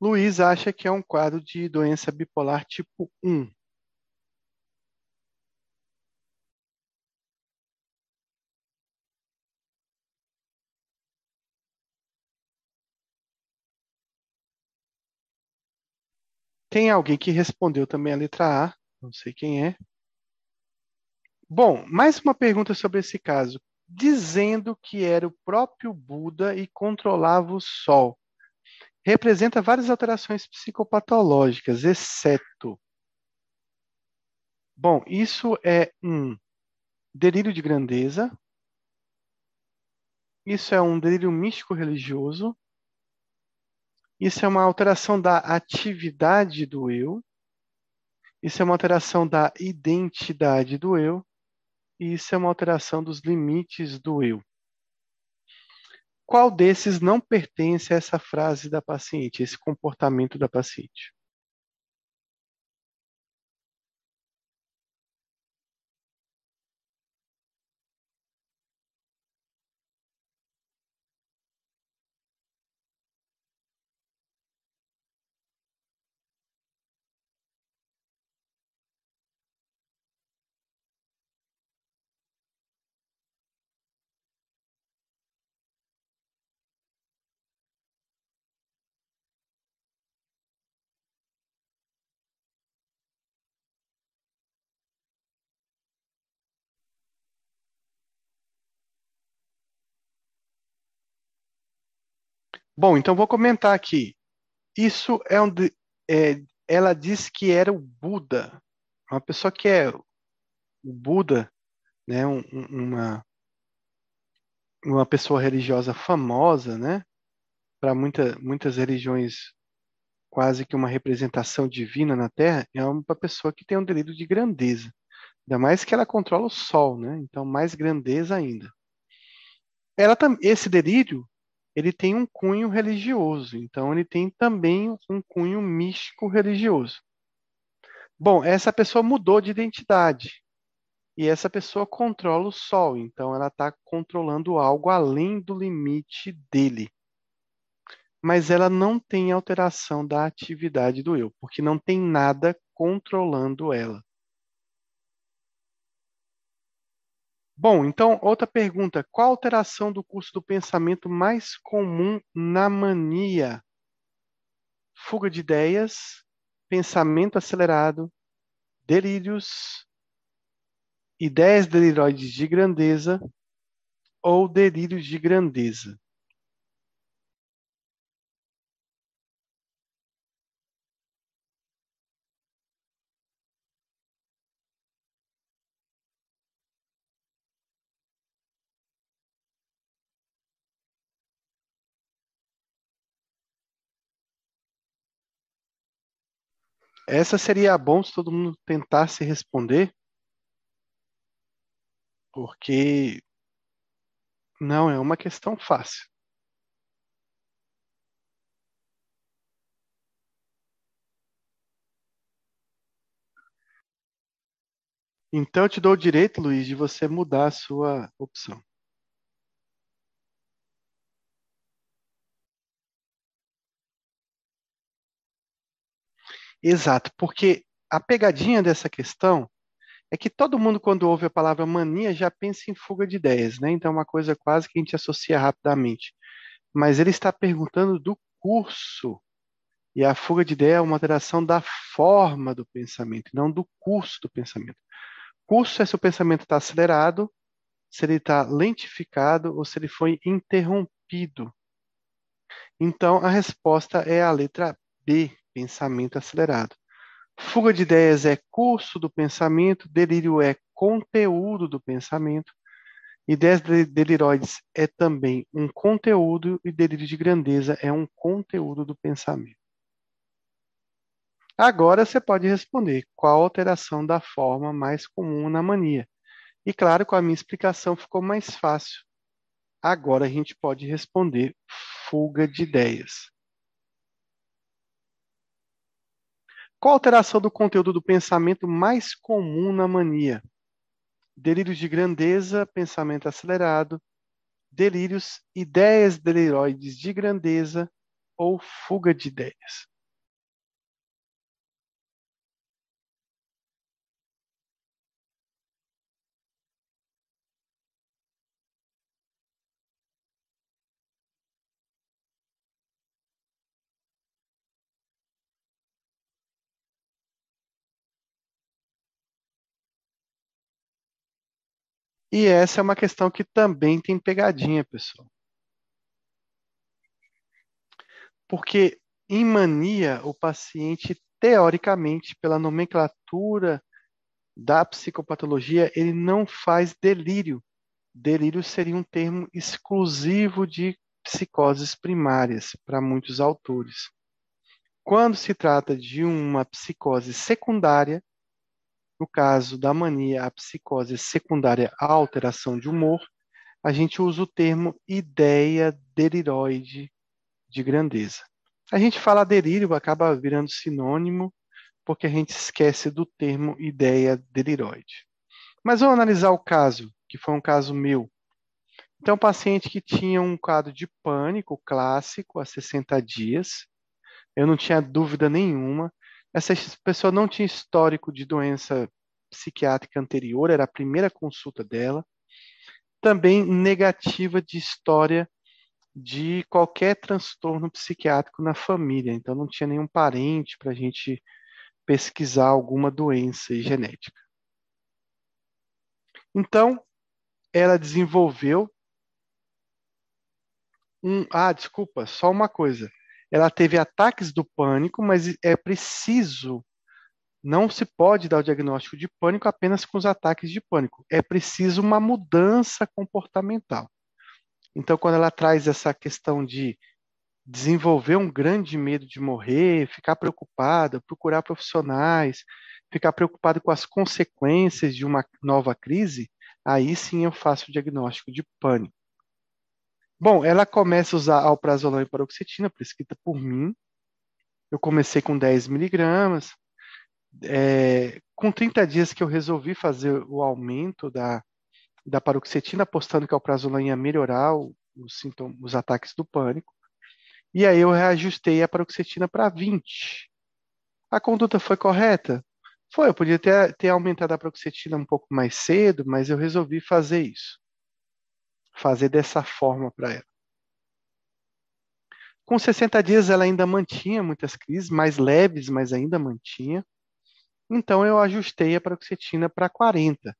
Speaker 1: Luiz acha que é um quadro de doença bipolar tipo 1. Tem alguém que respondeu também a letra A, não sei quem é. Bom, mais uma pergunta sobre esse caso. Dizendo que era o próprio Buda e controlava o Sol representa várias alterações psicopatológicas, exceto. Bom, isso é um delírio de grandeza, isso é um delírio místico religioso, isso é uma alteração da atividade do eu, isso é uma alteração da identidade do eu, e isso é uma alteração dos limites do eu. Qual desses não pertence a essa frase da paciente, esse comportamento da paciente? Bom, então vou comentar aqui. Isso é um. É, ela disse que era o Buda, uma pessoa que é o Buda, né? Um, uma uma pessoa religiosa famosa, né? Para muita, muitas religiões, quase que uma representação divina na Terra, é uma pessoa que tem um delírio de grandeza. Ainda mais que ela controla o Sol, né? Então, mais grandeza ainda. Ela, esse delírio, ele tem um cunho religioso. Então, ele tem também um cunho místico religioso. Bom, essa pessoa mudou de identidade. E essa pessoa controla o Sol, então ela está controlando algo além do limite dele. Mas ela não tem alteração da atividade do eu, porque não tem nada controlando ela. Bom, então, outra pergunta. Qual a alteração do curso do pensamento mais comum na mania? Fuga de ideias, pensamento acelerado, delírios, ideias deliroides de grandeza ou delírios de grandeza. Essa seria bom se todo mundo tentasse responder, porque não é uma questão fácil. Então, eu te dou o direito, Luiz, de você mudar a sua opção. Exato, porque a pegadinha dessa questão é que todo mundo, quando ouve a palavra mania, já pensa em fuga de ideias, né? Então é uma coisa quase que a gente associa rapidamente. Mas ele está perguntando do curso. E a fuga de ideia é uma alteração da forma do pensamento, não do curso do pensamento. Curso é se o pensamento está acelerado, se ele está lentificado ou se ele foi interrompido. Então, a resposta é a letra B, pensamento acelerado. Fuga de ideias é curso do pensamento, delírio é conteúdo do pensamento, ideias deliroides é também um conteúdo e delírio de grandeza é um conteúdo do pensamento. Agora você pode responder qual a alteração da forma mais comum na mania. E claro, com a minha explicação ficou mais fácil. Agora a gente pode responder fuga de ideias. Qual a alteração do conteúdo do pensamento mais comum na mania? Delírios de grandeza, pensamento acelerado, delírios, ideias deliroides de grandeza ou fuga de ideias. E essa é uma questão que também tem pegadinha, pessoal. Porque em mania, o paciente, teoricamente, pela nomenclatura da psicopatologia, ele não faz delírio. Delírio seria um termo exclusivo de psicoses primárias para muitos autores. Quando se trata de uma psicose secundária, no caso da mania, a psicose secundária à alteração de humor, a gente usa o termo ideia deliroide de grandeza. A gente fala delírio, acaba virando sinônimo, porque a gente esquece do termo ideia deliroide. Mas vamos analisar o caso, que foi um caso meu. Então, um paciente que tinha um quadro de pânico clássico há 60 dias, eu não tinha dúvida nenhuma, essa pessoa não tinha histórico de doença psiquiátrica anterior, era a primeira consulta dela. Também negativa de história de qualquer transtorno psiquiátrico na família, então não tinha nenhum parente para a gente pesquisar alguma doença genética. Então, ela desenvolveu um. Ah, desculpa, só uma coisa. Ela teve ataques do pânico, mas é preciso. Não se pode dar o diagnóstico de pânico apenas com os ataques de pânico. É preciso uma mudança comportamental. Então, quando ela traz essa questão de desenvolver um grande medo de morrer, ficar preocupada, procurar profissionais, ficar preocupado com as consequências de uma nova crise, aí sim eu faço o diagnóstico de pânico. Bom, ela começa a usar alprazolam e paroxetina, prescrita por mim. Eu comecei com 10 miligramas. É, com 30 dias que eu resolvi fazer o aumento da, da paroxetina, apostando que a alprazolam ia melhorar os, sintomas, os ataques do pânico. E aí eu reajustei a paroxetina para 20. A conduta foi correta? Foi, eu podia ter, ter aumentado a paroxetina um pouco mais cedo, mas eu resolvi fazer isso fazer dessa forma para ela. Com 60 dias ela ainda mantinha muitas crises, mais leves, mas ainda mantinha. Então eu ajustei a paroxetina para 40.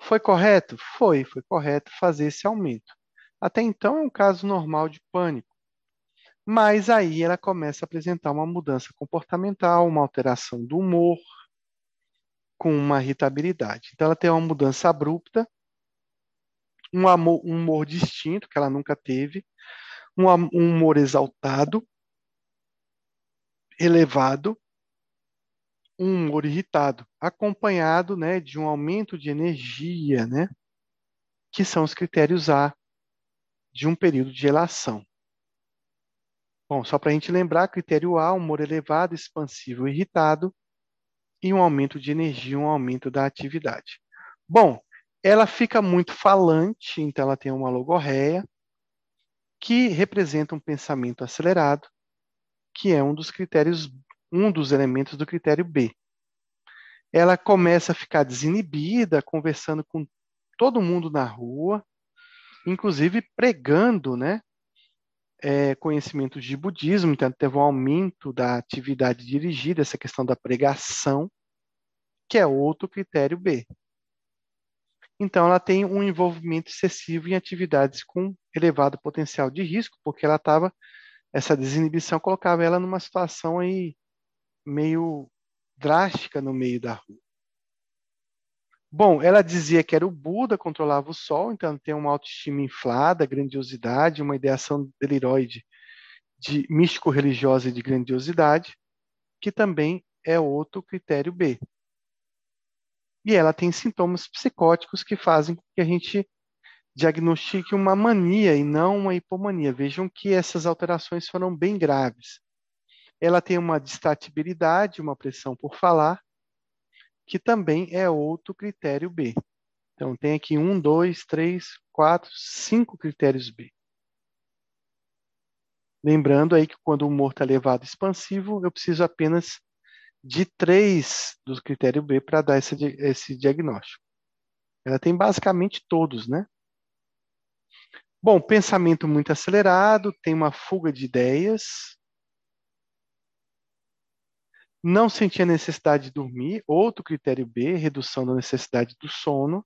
Speaker 1: Foi correto? Foi, foi correto fazer esse aumento. Até então é um caso normal de pânico. Mas aí ela começa a apresentar uma mudança comportamental, uma alteração do humor, com uma irritabilidade. Então ela tem uma mudança abrupta um, amor, um humor distinto, que ela nunca teve, um, um humor exaltado, elevado, um humor irritado, acompanhado né, de um aumento de energia, né, que são os critérios A de um período de relação. Bom, só para a gente lembrar, critério A, humor elevado, expansivo, irritado, e um aumento de energia, um aumento da atividade. Bom, ela fica muito falante, então ela tem uma logorreia, que representa um pensamento acelerado, que é um dos critérios, um dos elementos do critério B. Ela começa a ficar desinibida, conversando com todo mundo na rua, inclusive pregando, né? É, conhecimentos de budismo, então teve um aumento da atividade dirigida, essa questão da pregação, que é outro critério B. Então, ela tem um envolvimento excessivo em atividades com elevado potencial de risco, porque ela estava, essa desinibição colocava ela numa situação aí meio drástica no meio da rua. Bom, ela dizia que era o Buda, controlava o sol, então tem uma autoestima inflada, grandiosidade, uma ideação deliroide de místico-religiosa e de grandiosidade, que também é outro critério B e ela tem sintomas psicóticos que fazem com que a gente diagnostique uma mania e não uma hipomania. Vejam que essas alterações foram bem graves. Ela tem uma distatibilidade, uma pressão por falar, que também é outro critério B. Então, tem aqui um, dois, três, quatro, cinco critérios B. Lembrando aí que quando o humor está elevado expansivo, eu preciso apenas de três do critério B para dar esse, esse diagnóstico. Ela tem basicamente todos, né? Bom, pensamento muito acelerado, tem uma fuga de ideias, não sentia necessidade de dormir, outro critério B, redução da necessidade do sono,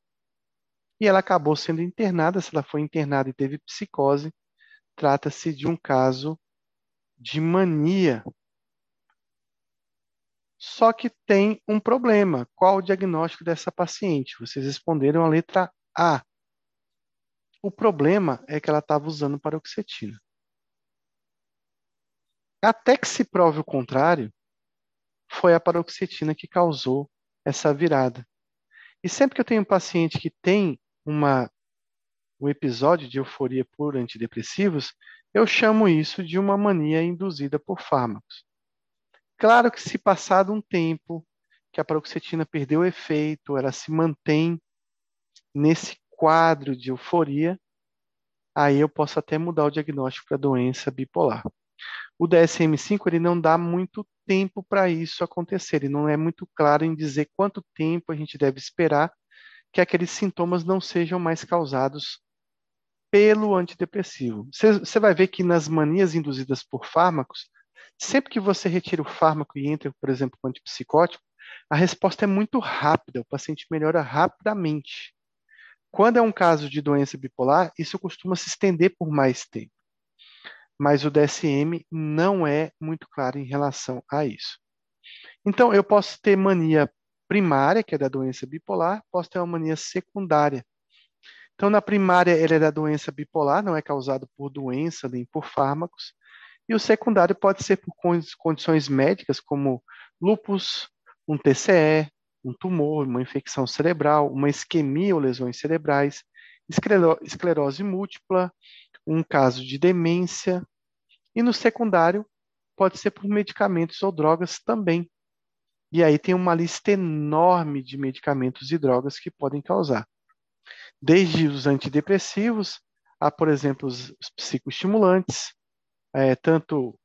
Speaker 1: e ela acabou sendo internada. Se ela foi internada e teve psicose, trata-se de um caso de mania só que tem um problema. Qual o diagnóstico dessa paciente? Vocês responderam a letra A. O problema é que ela estava usando paroxetina. Até que se prove o contrário, foi a paroxetina que causou essa virada. E sempre que eu tenho um paciente que tem uma, um episódio de euforia por antidepressivos, eu chamo isso de uma mania induzida por fármacos. Claro que se passado um tempo que a paroxetina perdeu o efeito, ela se mantém nesse quadro de euforia, aí eu posso até mudar o diagnóstico para doença bipolar. O DSM-5 ele não dá muito tempo para isso acontecer, ele não é muito claro em dizer quanto tempo a gente deve esperar que aqueles sintomas não sejam mais causados pelo antidepressivo. Você vai ver que nas manias induzidas por fármacos, Sempre que você retira o fármaco e entra, por exemplo, com antipsicótico, a resposta é muito rápida, o paciente melhora rapidamente. Quando é um caso de doença bipolar, isso costuma se estender por mais tempo. mas o DSM não é muito claro em relação a isso. Então, eu posso ter mania primária, que é da doença bipolar, posso ter uma mania secundária. Então, na primária, ele é da doença bipolar, não é causado por doença nem por fármacos. E o secundário pode ser por condições médicas, como lupus, um TCE, um tumor, uma infecção cerebral, uma isquemia ou lesões cerebrais, esclerose múltipla, um caso de demência. E no secundário, pode ser por medicamentos ou drogas também. E aí tem uma lista enorme de medicamentos e drogas que podem causar. Desde os antidepressivos a, por exemplo, os psicoestimulantes, é, tanto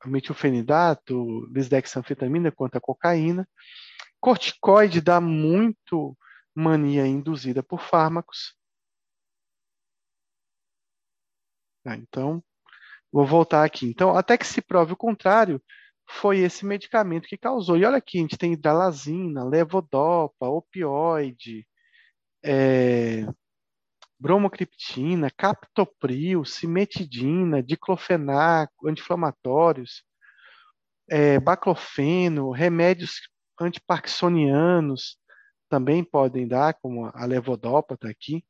Speaker 1: a metilfenidato, lisdexanfetamina quanto a cocaína. Corticoide dá muito mania induzida por fármacos. Ah, então, vou voltar aqui. Então, até que se prove o contrário, foi esse medicamento que causou. E olha aqui, a gente tem hidralazina, levodopa, opioide, é, bromocriptina, captopril, cimetidina, diclofenaco, anti-inflamatórios, é, baclofeno, remédios antiparkinsonianos também podem dar, como a levodopa está aqui.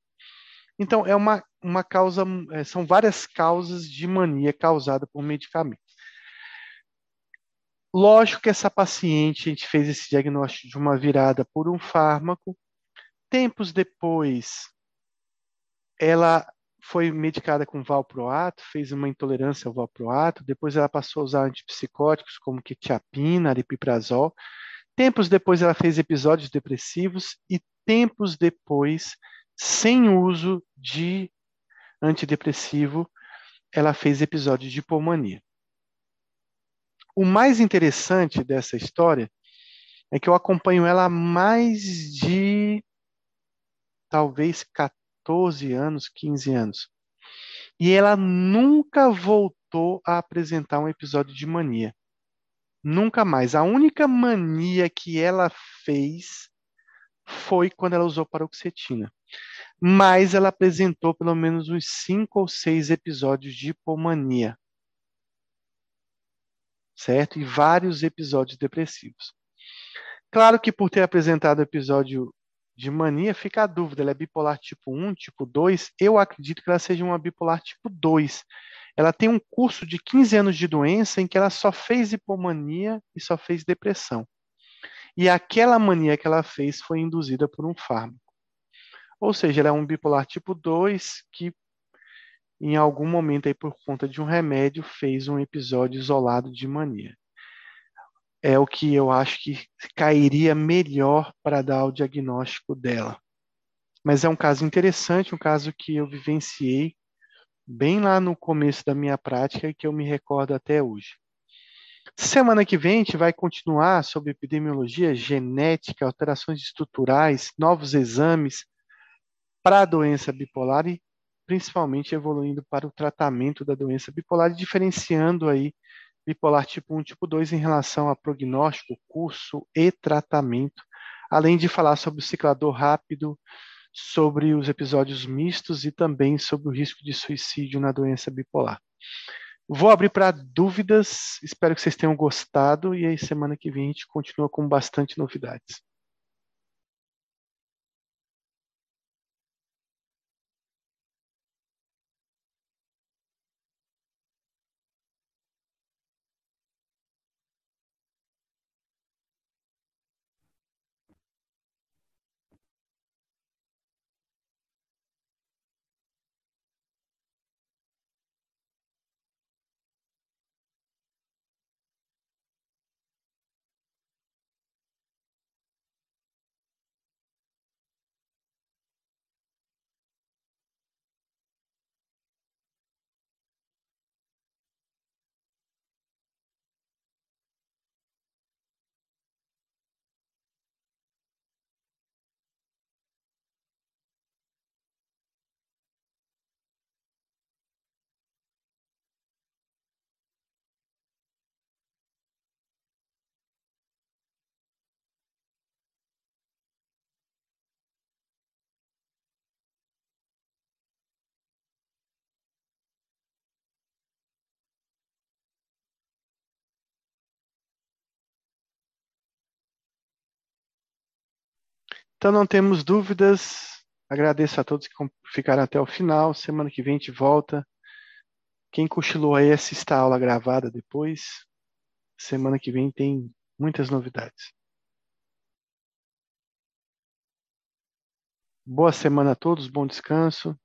Speaker 1: Então, é uma, uma causa, é, são várias causas de mania causada por medicamento. Lógico que essa paciente, a gente fez esse diagnóstico de uma virada por um fármaco. Tempos depois, ela foi medicada com valproato, fez uma intolerância ao valproato, depois ela passou a usar antipsicóticos como quetiapina, aripiprazol. Tempos depois ela fez episódios depressivos e tempos depois, sem uso de antidepressivo, ela fez episódios de hipomania. O mais interessante dessa história é que eu acompanho ela há mais de talvez 14 anos, 15 anos. E ela nunca voltou a apresentar um episódio de mania. Nunca mais. A única mania que ela fez foi quando ela usou paroxetina. Mas ela apresentou pelo menos uns cinco ou seis episódios de hipomania certo? E vários episódios depressivos. Claro que por ter apresentado episódio de mania, fica a dúvida, ela é bipolar tipo 1, tipo 2? Eu acredito que ela seja uma bipolar tipo 2. Ela tem um curso de 15 anos de doença em que ela só fez hipomania e só fez depressão. E aquela mania que ela fez foi induzida por um fármaco. Ou seja, ela é um bipolar tipo 2 que em algum momento aí por conta de um remédio fez um episódio isolado de mania. É o que eu acho que cairia melhor para dar o diagnóstico dela. Mas é um caso interessante, um caso que eu vivenciei bem lá no começo da minha prática e que eu me recordo até hoje. Semana que vem a gente vai continuar sobre epidemiologia, genética, alterações estruturais, novos exames para a doença bipolar e principalmente evoluindo para o tratamento da doença bipolar diferenciando aí bipolar tipo 1 tipo 2 em relação a prognóstico, curso e tratamento, além de falar sobre o ciclador rápido, sobre os episódios mistos e também sobre o risco de suicídio na doença bipolar. Vou abrir para dúvidas, espero que vocês tenham gostado e aí semana que vem a gente continua com bastante novidades. Então não temos dúvidas. Agradeço a todos que ficaram até o final. Semana que vem a gente volta. Quem cochilou aí, assista a aula gravada depois. Semana que vem tem muitas novidades. Boa semana a todos, bom descanso.